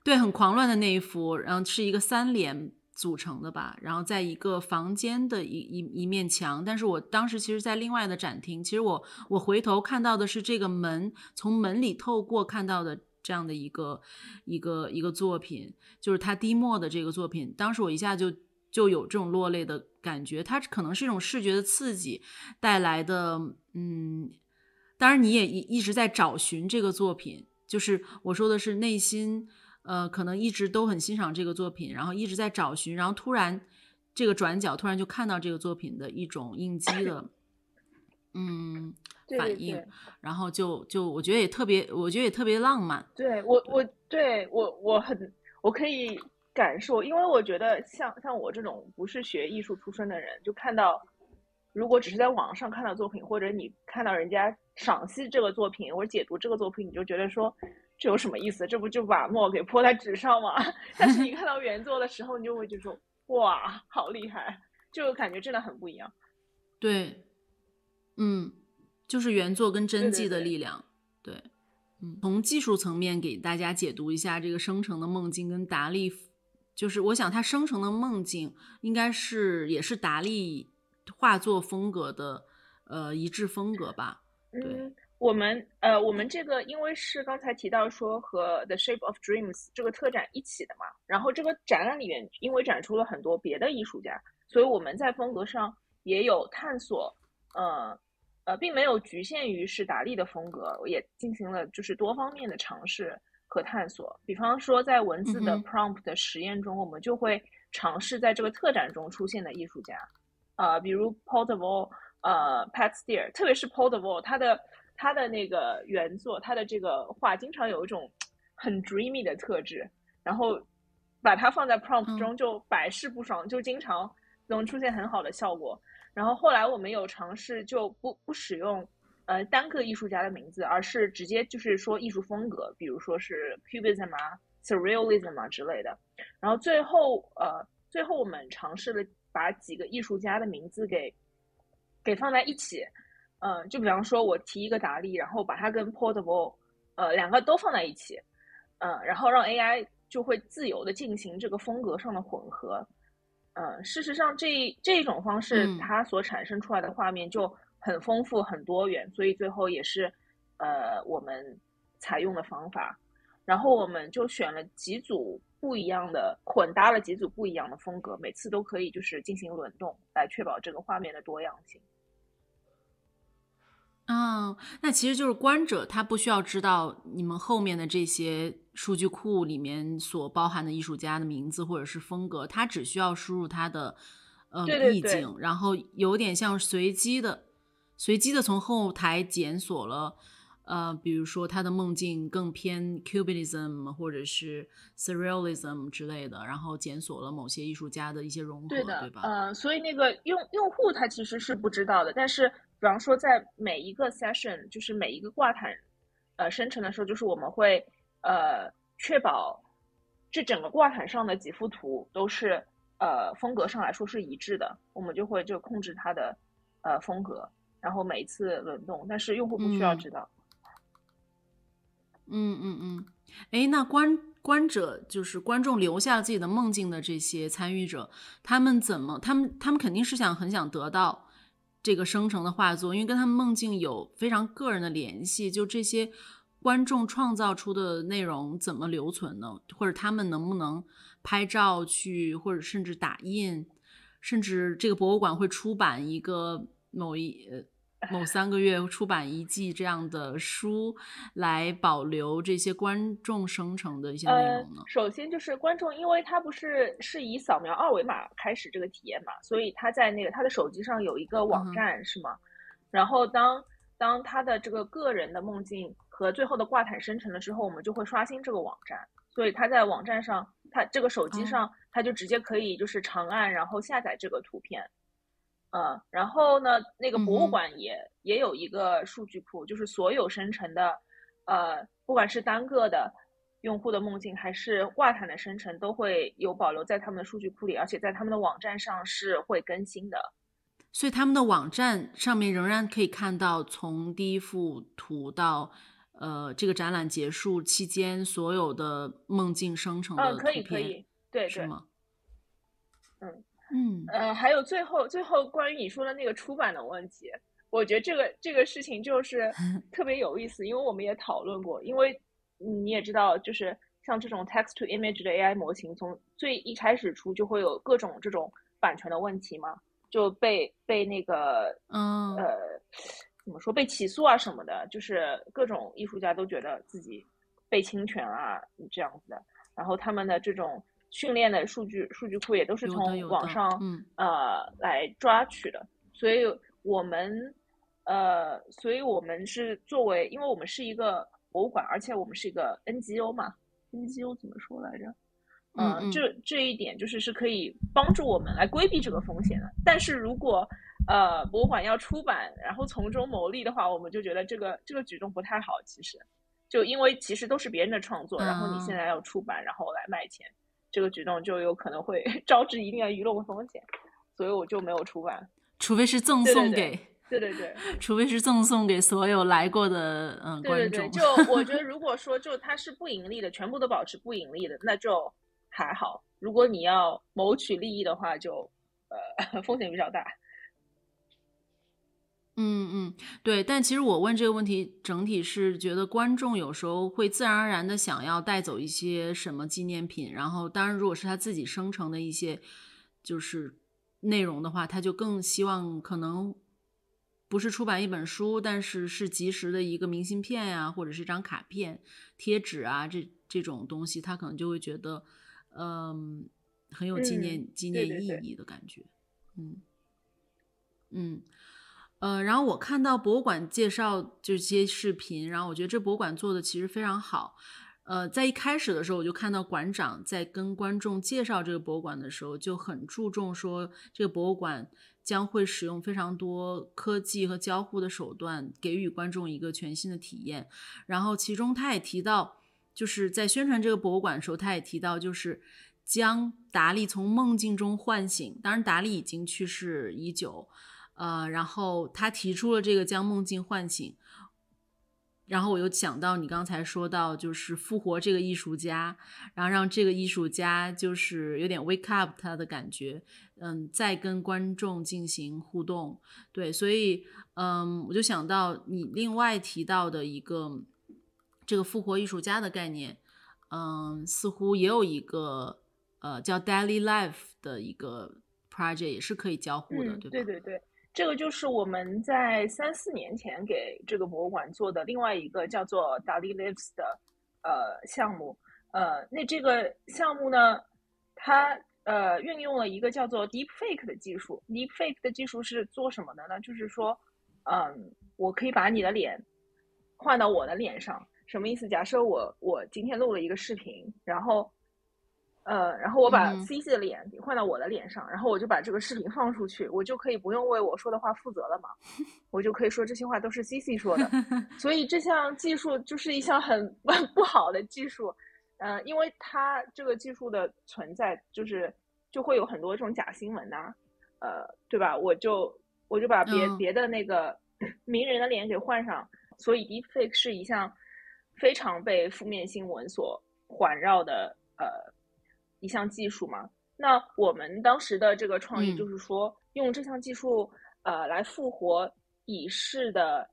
对，很狂乱的那一幅，然后是一个三联。组成的吧，然后在一个房间的一一一面墙，但是我当时其实，在另外的展厅，其实我我回头看到的是这个门，从门里透过看到的这样的一个一个一个作品，就是他低墨的这个作品，当时我一下就就有这种落泪的感觉，它可能是一种视觉的刺激带来的，嗯，当然你也一一直在找寻这个作品，就是我说的是内心。呃，可能一直都很欣赏这个作品，然后一直在找寻，然后突然这个转角，突然就看到这个作品的一种应激的，嗯，反应，然后就就我觉得也特别，我觉得也特别浪漫。对我，我对我我很我可以感受，因为我觉得像像我这种不是学艺术出身的人，就看到如果只是在网上看到作品，或者你看到人家赏析这个作品或者解读这个作品，你就觉得说。这有什么意思？这不就把墨给泼在纸上吗？(laughs) 但是你看到原作的时候，你就会觉得说，哇，好厉害，就感觉真的很不一样。对，嗯，就是原作跟真迹的力量。对，嗯，从技术层面给大家解读一下这个生成的梦境跟达利，就是我想它生成的梦境应该是也是达利画作风格的呃一致风格吧？对。我们呃，我们这个因为是刚才提到说和 The Shape of Dreams 这个特展一起的嘛，然后这个展览里面因为展出了很多别的艺术家，所以我们在风格上也有探索，呃呃，并没有局限于是达利的风格，也进行了就是多方面的尝试和探索。比方说在文字的 prompt 的实验中，我们就会尝试在这个特展中出现的艺术家，呃，比如 Paul Vol，呃，Pat Steer，特别是 Paul Vol，他的。他的那个原作，他的这个画经常有一种很 dreamy 的特质，然后把它放在 prompt 中就百试不爽，就经常能出现很好的效果。然后后来我们有尝试就不不使用呃单个艺术家的名字，而是直接就是说艺术风格，比如说是 cubism 啊、surrealism 啊之类的。然后最后呃最后我们尝试了把几个艺术家的名字给给放在一起。嗯，就比方说，我提一个达利，然后把它跟 Portable，呃，两个都放在一起，嗯，然后让 AI 就会自由的进行这个风格上的混合。嗯，事实上，这这种方式它所产生出来的画面就很丰富、很多元，所以最后也是呃我们采用的方法。然后我们就选了几组不一样的混搭了几组不一样的风格，每次都可以就是进行轮动，来确保这个画面的多样性。啊，那其实就是观者他不需要知道你们后面的这些数据库里面所包含的艺术家的名字或者是风格，他只需要输入他的嗯意境，然后有点像随机的、随机的从后台检索了。呃，比如说他的梦境更偏 Cubism 或者是 Surrealism 之类的，然后检索了某些艺术家的一些融合，对的，对吧？呃，所以那个用用户他其实是不知道的，但是比方说在每一个 session，就是每一个挂毯，呃，生成的时候，就是我们会呃确保这整个挂毯上的几幅图都是呃风格上来说是一致的，我们就会就控制它的呃风格，然后每一次轮动，但是用户不需要知道。嗯嗯嗯，哎，那观观者就是观众留下了自己的梦境的这些参与者，他们怎么？他们他们肯定是想很想得到这个生成的画作，因为跟他们梦境有非常个人的联系。就这些观众创造出的内容怎么留存呢？或者他们能不能拍照去，或者甚至打印，甚至这个博物馆会出版一个某一。某三个月出版一季这样的书，来保留这些观众生成的一些内容呢？首先就是观众，因为他不是是以扫描二维码开始这个体验嘛，所以他在那个他的手机上有一个网站是吗？然后当当他的这个个人的梦境和最后的挂毯生成了之后，我们就会刷新这个网站，所以他在网站上，他这个手机上他就直接可以就是长按然后下载这个图片。嗯，然后呢，那个博物馆也也有一个数据库，就是所有生成的，呃，不管是单个的用户的梦境，还是挂毯的生成，都会有保留在他们的数据库里，而且在他们的网站上是会更新的。所以他们的网站上面仍然可以看到从第一幅图到呃这个展览结束期间所有的梦境生成的图片，可以可以，对是吗？嗯。嗯呃，还有最后最后关于你说的那个出版的问题，我觉得这个这个事情就是 (laughs) 特别有意思，因为我们也讨论过，因为你也知道，就是像这种 text to image 的 AI 模型，从最一开始出就会有各种这种版权的问题嘛，就被被那个嗯呃怎么说被起诉啊什么的，就是各种艺术家都觉得自己被侵权啊这样子的，然后他们的这种。训练的数据数据库也都是从网上呃来抓取的，所以我们呃，所以我们是作为，因为我们是一个博物馆，而且我们是一个 NGO 嘛，NGO 怎么说来着？嗯，这这一点就是是可以帮助我们来规避这个风险的。但是如果呃博物馆要出版，然后从中牟利的话，我们就觉得这个这个举动不太好。其实，就因为其实都是别人的创作，然后你现在要出版，然后来卖钱。这个举动就有可能会 (laughs) 招致一定的舆论风险，所以我就没有出版。除非是赠送给，对对对，(laughs) 除非是赠送给所有来过的嗯观众。(laughs) 就我觉得，如果说就它是不盈利的，全部都保持不盈利的，那就还好。如果你要谋取利益的话，就呃风险比较大。嗯嗯，对，但其实我问这个问题，整体是觉得观众有时候会自然而然的想要带走一些什么纪念品，然后当然如果是他自己生成的一些就是内容的话，他就更希望可能不是出版一本书，但是是及时的一个明信片呀，或者是一张卡片、贴纸啊，这这种东西，他可能就会觉得嗯很有纪念纪念意义的感觉，嗯嗯。呃，然后我看到博物馆介绍这些视频，然后我觉得这博物馆做的其实非常好。呃，在一开始的时候，我就看到馆长在跟观众介绍这个博物馆的时候，就很注重说这个博物馆将会使用非常多科技和交互的手段，给予观众一个全新的体验。然后其中他也提到，就是在宣传这个博物馆的时候，他也提到就是将达利从梦境中唤醒。当然，达利已经去世已久。呃，然后他提出了这个将梦境唤醒，然后我又想到你刚才说到，就是复活这个艺术家，然后让这个艺术家就是有点 wake up 他的感觉，嗯，再跟观众进行互动，对，所以嗯，我就想到你另外提到的一个这个复活艺术家的概念，嗯，似乎也有一个呃叫 Daily Life 的一个 project 也是可以交互的，嗯，对吧？对对对，这个就是我们在三四年前给这个博物馆做的另外一个叫做 Daily Lives 的呃项目。呃，那这个项目呢，它呃运用了一个叫做 Deepfake 的技术。Deepfake 的技术是做什么的呢？就是说，嗯，我可以把你的脸换到我的脸上。什么意思？假设我我今天录了一个视频，然后，呃，然后我把嗯 C C 的脸给换到我的脸上，然后我就把这个视频放出去，我就可以不用为我说的话负责了嘛，(laughs) 我就可以说这些话都是 C C 说的。(laughs) 所以这项技术就是一项 (laughs) 很不好的技术，呃，因为它这个技术的存在，就是就会有很多这种假新闻呐、呃，对吧？我就我就把别、嗯别的那个 (coughs) 名人的脸给换上，所以 deepfake 是一项非常被负面新闻所环绕的呃一项技术嘛。那我们当时的这个创意嗯就是说，用这项技术呃来复活已逝的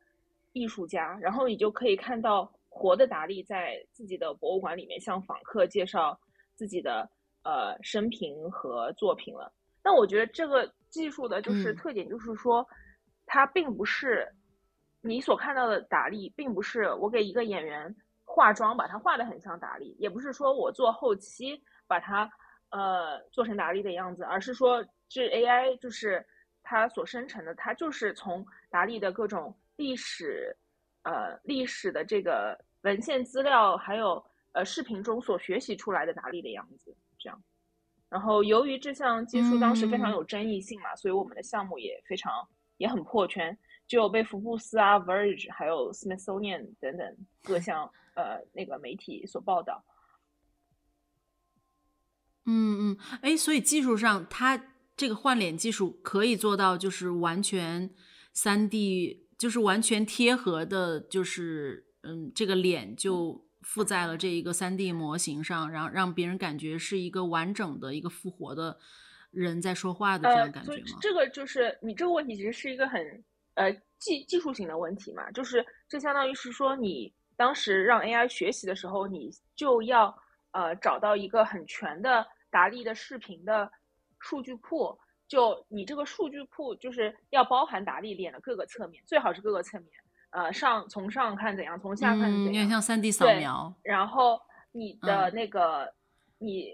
艺术家，然后你就可以看到活的达利在自己的博物馆里面向访客介绍自己的呃生平和作品了。那我觉得这个技术的就是嗯特点，就是说，它并不是你所看到的达利，并不是我给一个演员化妆把他画的很像达利，也不是说我做后期把它呃做成达利的样子，而是说这 AI 就是它所生成的，它就是从达利的各种历史呃历史的这个文献资料，还有呃视频中所学习出来的达利的样子，这样。然后由于这项技术当时非常有争议性嘛，所以我们的项目也非常也很破圈，就有被福布斯啊、Verge 还有 Smithsonian 等等各项呃那个媒体所报道。嗯嗯，哎，所以技术上，它这个换脸技术可以做到，就是完全三 D，就是完全贴合的，就是嗯，这个脸就附在了这一个三 D 模型上，然后让别人感觉是一个完整的一个复活的人在说话的这呃样感，所以觉吗？这个就是你这个问题其实是一个很呃技技术型的问题嘛，就是这相当于是说你当时让 AI 学习的时候，你就要呃找到一个很全的达利的视频的数据库，就你这个数据库就是要包含达利脸的各个侧面，最好是各个侧面，呃上从上看怎样，从下看怎样，有点像三 D 扫描。然后你的嗯那个、你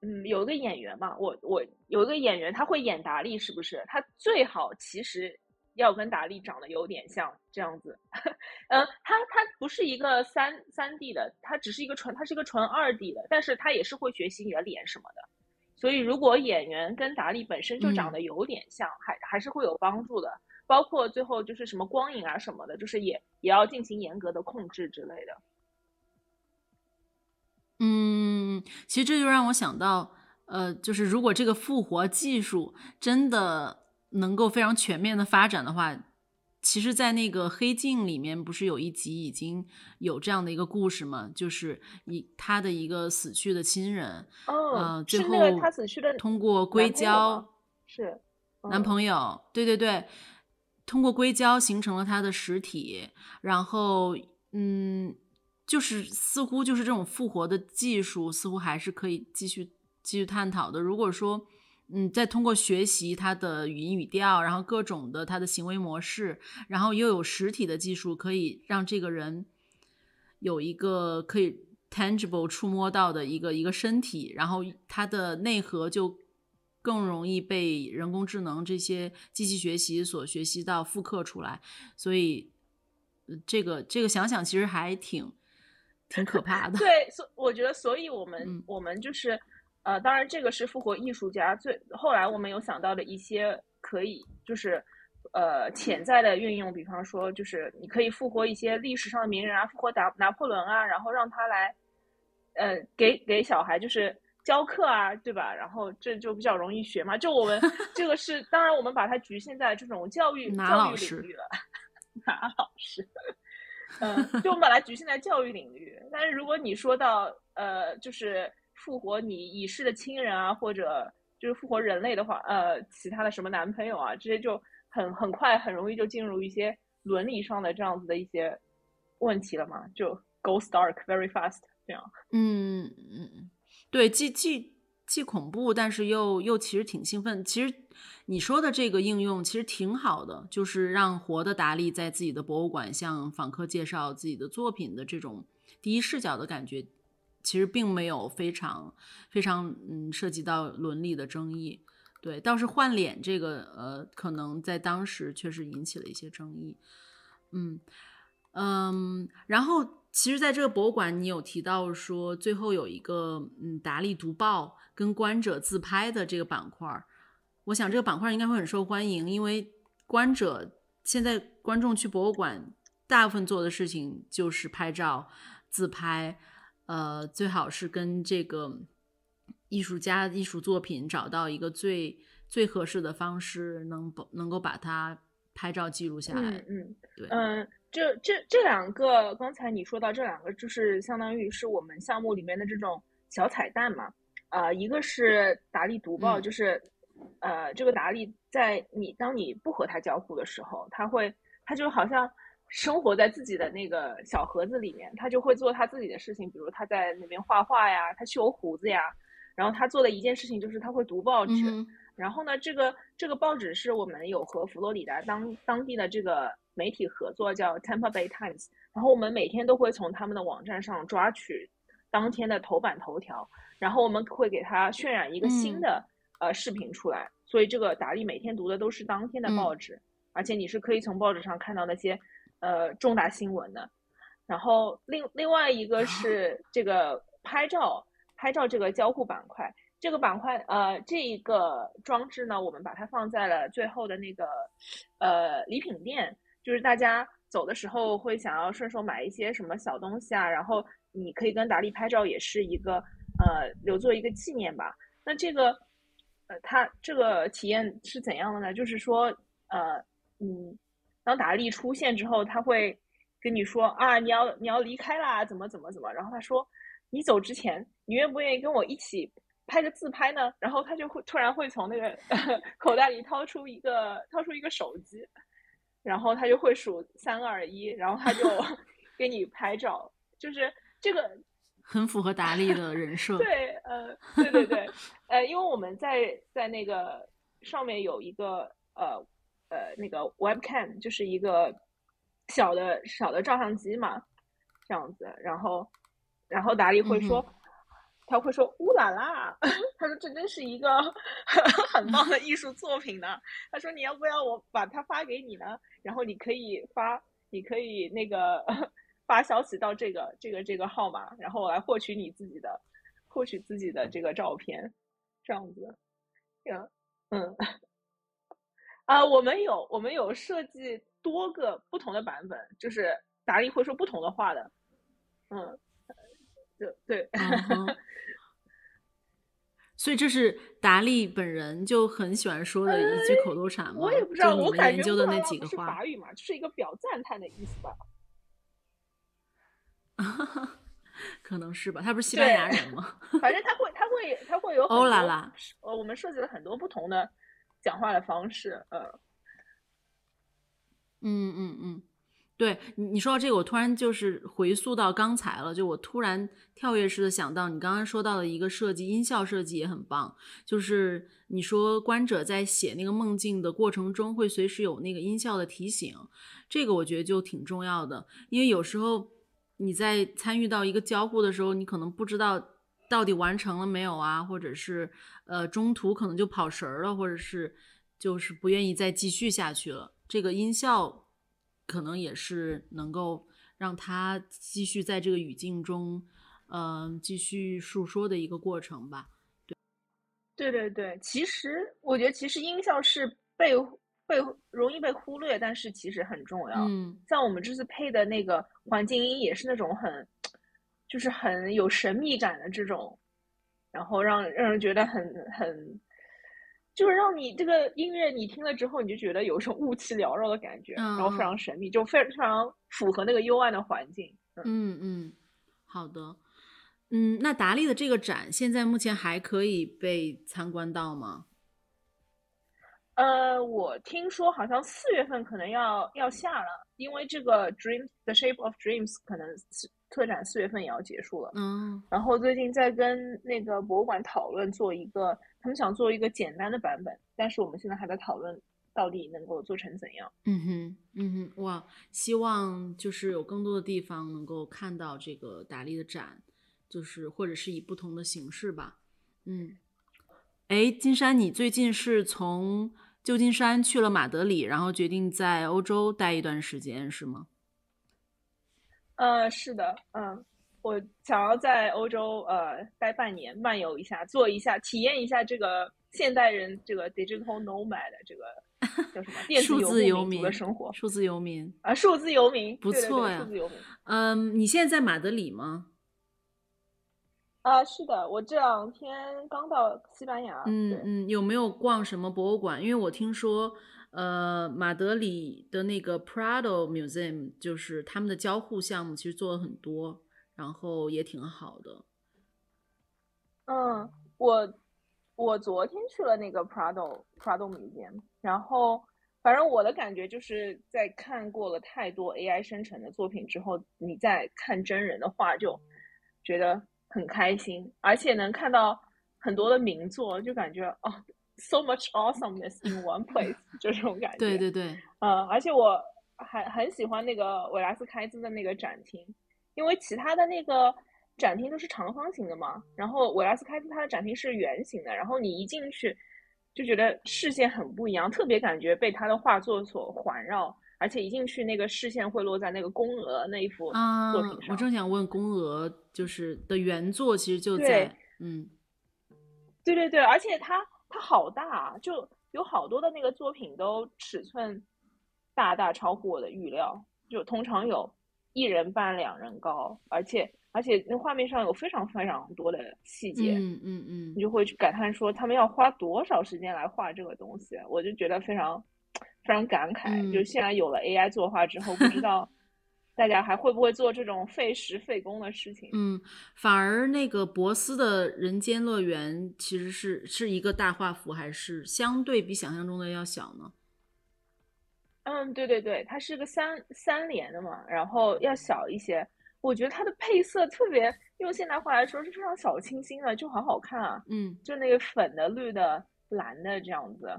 嗯有一个演员嘛，我我有一个演员他会演达利，是不是？他最好其实要跟达利长得有点像这样子。嗯，他他不是一个三三 D 的，他只是一个纯，他是一个纯二 D 的，但是他也是会学习你的脸什么的。所以如果演员跟达利本身就长嗯得有点像，还还是会有帮助的。包括最后就是什么光影啊什么的，就是也也要进行严格的控制之类的。嗯，其实这就让我想到，呃，就是如果这个复活技术真的能够非常全面的发展的话，其实，在那个《黑镜》里面，不是有一集已经有这样的一个故事吗？就是一他的一个死去的亲人，哦呃，最后他死去的通过硅胶，是男嗯朋友，对对对，通过硅胶形成了他的实体，然后嗯，就是似乎就是这种复活的技术，似乎还是可以继续继续探讨的。如果说嗯，再通过学习他的语音语调，然后各种的他的行为模式，然后又有实体的技术，可以让这个人有一个可以 tangible 触摸到的一个一个身体，然后它的内核就更容易被人工智能这些机器学习所学习到复刻出来，所以呃这个这个想想其实还挺挺可怕的。(laughs) 对，所我觉得，所以我们、嗯我们就是，呃，当然这个是复活艺术家最后来我们有想到的一些可以就是。呃，潜在的运用，比方说，就是你可以复活一些历史上的名人啊，复活拿拿破仑啊，然后让他来，呃，给给小孩就是教课啊，对吧？然后这就比较容易学嘛。就我们 (laughs) 这个是，当然我们把它局限在这种教育教育领域了，(laughs) 拿老师。嗯，就我们把它局限在教育领域。但是如果你说到呃，就是复活你已逝的亲人啊，或者就是复活人类的话，呃，其他的什么男朋友啊，这些就很很快很容易就进入一些伦理上的这样子的一些问题了嘛，就 goes dark very fast。这样。嗯嗯嗯，对，既既既恐怖，但是又又其实挺兴奋。其实你说的这个应用其实挺好的，就是让活的达利在自己的博物馆向访客介绍自己的作品的这种第一视角的感觉，其实并没有非常非常嗯涉及到伦理的争议。对，倒是换脸这个，呃，可能在当时确实引起了一些争议。嗯嗯，然后其实，在这个博物馆，你有提到说，最后有一个嗯达利读报跟观者自拍的这个板块我想这个板块应该会很受欢迎，因为观者现在观众去博物馆，大部分做的事情就是拍照、自拍，呃，最好是跟这个。艺术家艺术作品找到一个最最合适的方式，能能够把它拍照记录下来。嗯嗯，对，嗯，这这这两个，刚才你说到这两个，就是相当于是我们项目里面的这种小彩蛋嘛。呃，一个是达利读报，就是呃，这个达利在你当你不和他交互的时候，他会他就好像生活在自己的那个小盒子里面，他就会做他自己的事情，比如他在那边画画呀，他修胡子呀。然后他做的一件事情就是他会读报纸，然后呢，这个这个报纸是我们有和佛罗里达当当地的这个媒体合作，叫 Tampa Bay Times。然后我们每天都会从他们的网站上抓取当天的头版头条，然后我们会给他渲染一个新的呃视频出来。所以这个达利每天读的都是当天的报纸，而且你是可以从报纸上看到那些呃重大新闻的。然后另另外一个是这个拍照。拍照这个交互板块，这个板块呃，这一个装置呢，我们把它放在了最后的那个呃礼品店，就是大家走的时候会想要顺手买一些什么小东西啊，然后你可以跟达利拍照，也是一个呃留作一个纪念吧。那这个呃，它这个体验是怎样的呢？就是说呃嗯，当达利出现之后，他会跟你说啊，你要你要离开啦，怎么怎么怎么，然后他说。你走之前，你愿不愿意跟我一起拍个自拍呢？然后他就会突然会从那个 (laughs) 口袋里掏出一个掏出一个手机，然后他就会数三二一，然后他就 (laughs) 给你拍照。就是这个很符合达利的人设。(laughs) 对，呃，对对对，呃，因为我们在在那个上面有一个呃呃那个 webcam，就是一个小的小的照相机嘛，这样子，然后。然后达利会说，他会说乌拉拉，(laughs) 他说这真是一个 (laughs) 很棒的艺术作品呢。他说你要不要我把它发给你呢？然后你可以发，你可以那个 (laughs) 发消息到这个这个这个号码，然后来获取你自己的获取自己的这个照片，这样子。嗯嗯啊，我们有我们有设计多个不同的版本，就是达利会说不同的话的，嗯。对，(laughs) 所以这是达利本人就很喜欢说的一句口头禅吗？我也不知道，我感觉的那几个话，法语嘛，就是一个表赞叹的意思吧。(laughs) 可能是吧，他不是西班牙人吗？反正他会，他会，他会有欧啦啦。呃，我们设计了很多不同的讲话的方式，呃，嗯嗯嗯。对你你说到这个，我突然就是回溯到刚才了，就我突然跳跃式的想到，你刚刚说到的一个设计，音效设计也很棒。就是你说观者在写那个梦境的过程中，会随时有那个音效的提醒，这个我觉得就挺重要的。因为有时候你在参与到一个交互的时候，你可能不知道到底完成了没有啊，或者是呃中途可能就跑神儿了，或者是就是不愿意再继续下去了。这个音效。可能也是能够让他继续在这个语境中，嗯，继续述说的一个过程吧。对，对对对，其实我觉得其实音效是被被容易被忽略，但是其实很重要。嗯，像我们这次配的那个环境音也是那种很，就是很有神秘感的这种，然后让让人觉得很很。就是让你这个音乐你听了之后，你就觉得有一种雾气缭绕的感觉，然后非常神秘，就非常符合那个幽暗的环境。嗯嗯，好的。嗯，那达利的这个展现在目前还可以被参观到吗？呃，我听说好像四月份可能要要下了，因为这个 Dream The Shape of Dreams 可能特展四月份也要结束了。嗯然后最近在跟那个博物馆讨论做一个，他们想做一个简单的版本，但是我们现在还在讨论到底能够做成怎样。嗯哼嗯哼，哇，希望就是有更多的地方能够看到这个达利的展，就是或者是以不同的形式吧。嗯，哎，金山，你最近是从旧金山去了马德里，然后决定在欧洲待一段时间，是吗？呃，是的，嗯，我想要在欧洲呃待半年，漫游一下，做一下，体验一下这个现代人这个 digital nomad 的这个 (laughs) 叫什么电子数字游民的生活数字游民，啊，数字游民，不错呀数字游民嗯，你现在在马德里吗？啊，是的，我这两天刚到西班牙，嗯嗯，有没有逛什么博物馆？因为我听说，呃，马德里的那个 Prado Museum，就是他们的交互项目其实做了很多，然后也挺好的。嗯，我我昨天去了那个 Prado Prado Museum，然后反正我的感觉就是在看过了太多 AI 生成的作品之后，你再看真人的话，就觉得很开心，而且能看到很多的名作，就感觉哦，so much awesomeness in one place，(laughs) 就这种感觉。对对对，呃，而且我还很喜欢那个维拉斯开兹的那个展厅，因为其他的那个展厅都是长方形的嘛，然后维拉斯开兹它的展厅是圆形的，然后你一进去就觉得视线很不一样，特别感觉被他的画作所环绕，而且一进去那个视线会落在那个宫娥那一幅啊作品，上。我正想问宫娥，就是的原作其实就在，嗯对对对，而且它它好大啊，就有好多的那个作品都尺寸大大超乎我的预料，就通常有一人半两人高，而且而且那画面上有非常非常多的细节，嗯嗯嗯你，就会去感叹说他们要花多少时间来画这个东西，我就觉得非常非常感慨。就嗯现在有了 AI 作画之后，不知道大家还会不会做这种费时费工的事情。嗯，反而那个博斯的人间乐园其实是是一个大画幅，还是相对比想象中的要小呢？嗯，对对对，它是个三三连的嘛，然后要小一些。我觉得它的配色特别，用现代话来说是非常小清新的，就好好看啊，嗯就那个粉的、绿的、蓝的这样子。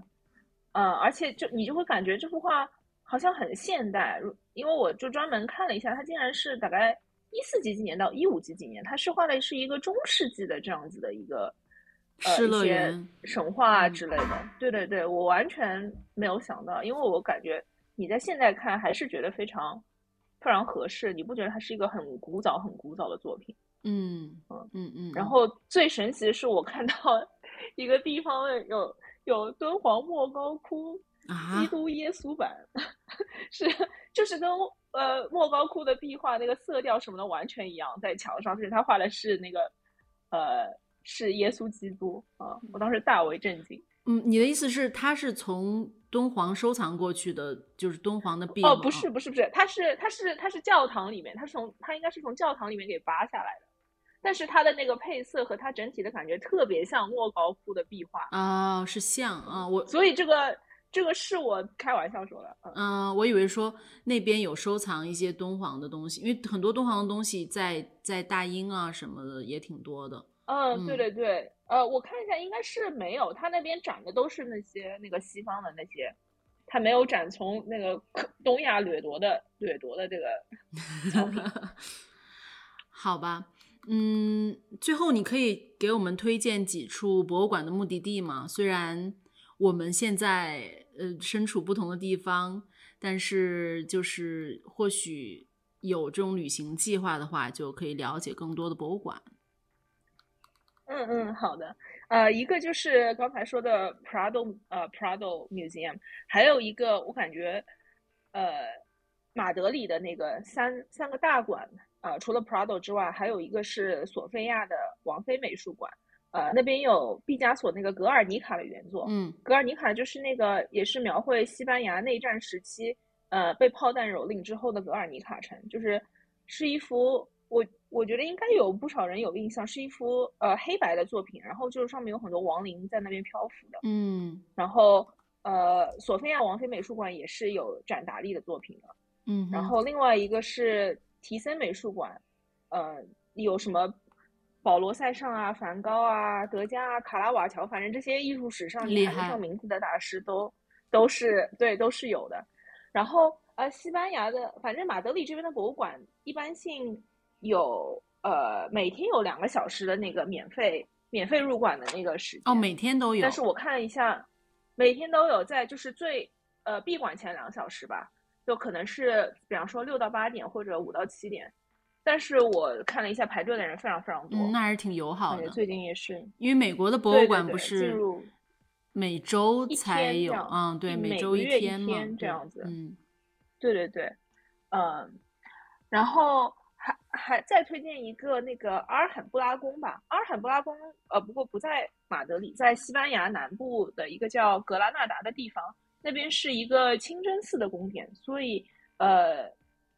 嗯，而且就你就会感觉这幅画好像很现代，因为我就专门看了一下，它竟然是大概一四几几年到一五几几年，它是画的是一个中世纪的这样子的一个呃失一些神话之类的。对对对，我完全没有想到，因为我感觉你在现在看还是觉得非常非常合适，你不觉得它是一个很古早很古早的作品？嗯嗯嗯嗯，然后最神奇的是，我看到 (laughs) 一个地方有有敦煌莫高窟啊基督耶稣版，是就是跟呃莫高窟的壁画那个色调什么的完全一样，在墙上，就是他画的是那个呃是耶稣基督啊，我当时大为震惊。嗯，你的意思是他是从敦煌收藏过去的，就是敦煌的壁画？哦，不是不是不是，他是他是他是教堂里面，他是从他应该是从教堂里面给扒下来的，但是它的那个配色和它整体的感觉特别像莫高窟的壁画，啊，是像啊，我所以这个这个是我开玩笑说的，嗯。嗯、我以为说那边有收藏一些敦煌的东西，因为很多敦煌的东西在在大英啊什么的也挺多的。嗯，对嗯对对，呃，我看一下，应该是没有，他那边展的都是那些那个西方的那些，他没有展从那个东亚掠夺的掠夺的这个。(laughs) (laughs) 好吧，嗯，最后你可以给我们推荐几处博物馆的目的地吗？虽然我们现在呃身处不同的地方，但是就是或许有这种旅行计划的话，就可以了解更多的博物馆。嗯嗯，好的，呃，一个就是刚才说的 Prado 呃 Prado Museum，还有一个我感觉，呃，马德里的那个三三个大馆，呃，除了 Prado 之外，还有一个是索菲亚的王妃美术馆，呃，那边有毕加索那个《格尔尼卡》的原作，嗯。格尔尼卡就是那个也是描绘西班牙内战时期，呃，被炮弹蹂躏之后的格尔尼卡城，就是是一幅我我觉得应该有不少人有印象，是一幅呃黑白的作品，然后就是上面有很多亡灵在那边漂浮的，嗯。然后呃，索菲亚王妃美术馆也是有展达利的作品的，嗯，然后另外一个是提森美术馆，呃，有什么保罗·塞尚啊、梵高啊、德加啊、卡拉瓦乔，反正这些艺术史上厉喊得上名字的大师都都是对都是有的。然后呃，西班牙的反正马德里这边的博物馆一般性有呃每天有两个小时的那个免费免费入馆的那个时间哦，每天都有。但是我看了一下，每天都有在就是最呃闭馆前两小时吧。就可能是，比方说六到八点或者五到七点，但是我看了一下排队的人非常非常多，那还是挺友好的。最近也是，因为美国的博物馆不是入每周才有，嗯，对，每周一天嘛，这样子，嗯，对对对，嗯，然后还还再推荐一个那个阿尔罕布拉宫吧，阿尔罕布拉宫，呃，不过不在马德里，在西班牙南部的一个叫格拉纳达的地方。那边是一个清真寺的宫殿，所以呃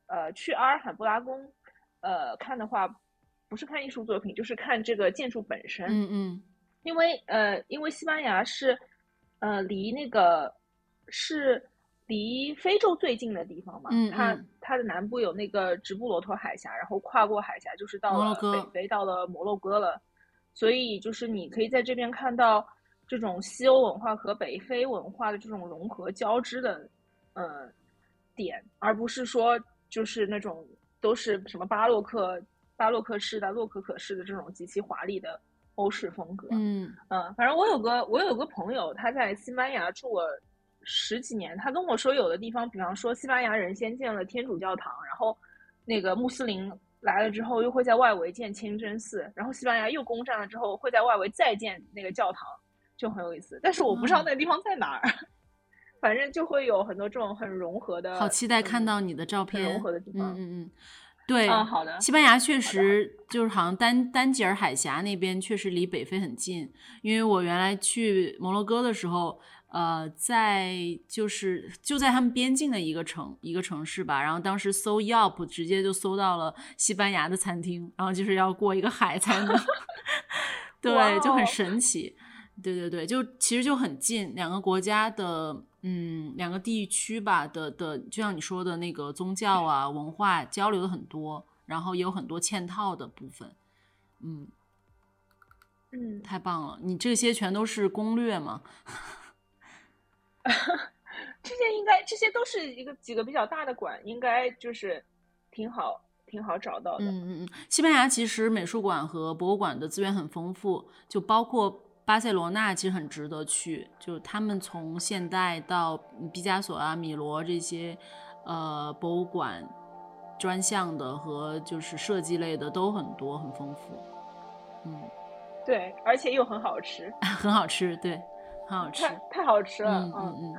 呃，去阿尔罕布拉宫呃看的话，不是看艺术作品，就是看这个建筑本身。嗯嗯。因为呃，因为西班牙是呃离那个是离非洲最近的地方嘛，嗯它它的南部有那个直布罗陀海峡，然后跨过海峡就是到了北非，到了摩洛哥了，所以就是你可以在这边看到。这种西欧文化和北非文化的这种融合交织的，呃，点，而不是说就是那种都是什么巴洛克、巴洛克式的、洛可可式的这种极其华丽的欧式风格。嗯嗯，反正我有个我有个朋友，他在西班牙住了十几年，他跟我说，有的地方，比方说西班牙人先建了天主教堂，然后那个穆斯林来了之后，又会在外围建清真寺，然后西班牙又攻占了之后，会在外围再建那个教堂。就很有意思，但是我不知道那个地方在哪儿。反正就会有很多这种很融合的。好期待看到你的照片。融合的地方。嗯嗯嗯，对。嗯，好的。西班牙确实就是好像丹丹吉尔海峡那边确实离北非很近，因为我原来去摩洛哥的时候，呃，在就是就在他们边境的一个城一个城市吧，然后当时搜 Yelp 直接就搜到了西班牙的餐厅，然后就是要过一个海才能，(laughs) 对，就很神奇。对对对，就其实就很近，两个国家的，嗯，两个地区吧的的，就像你说的那个宗教啊、文化交流的很多，然后也有很多嵌套的部分，嗯嗯，太棒了，你这些全都是攻略吗？(laughs) 这些应该这些都是一个几个比较大的馆，应该就是挺好挺好找到的。嗯嗯嗯，西班牙其实美术馆和博物馆的资源很丰富，就包括。巴塞罗那其实很值得去，就是他们从现代到毕加索啊、米罗这些，呃，博物馆专项的和就是设计类的都很多，很丰富。嗯，对，而且又很好吃，(laughs) 很好吃，对，很好吃，太好吃了。嗯嗯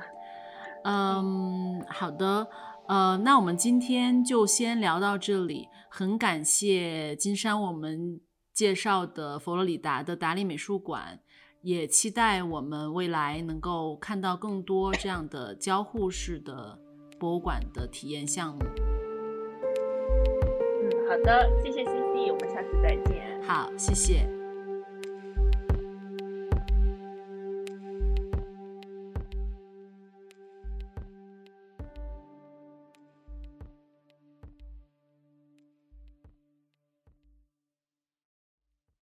嗯，嗯，好的，呃，那我们今天就先聊到这里，很感谢金山我们介绍的佛罗里达的达利美术馆。也期待我们未来能够看到更多这样的交互式的博物馆的体验项目。嗯，好的，谢谢 C C，我们下次再见。好，谢谢。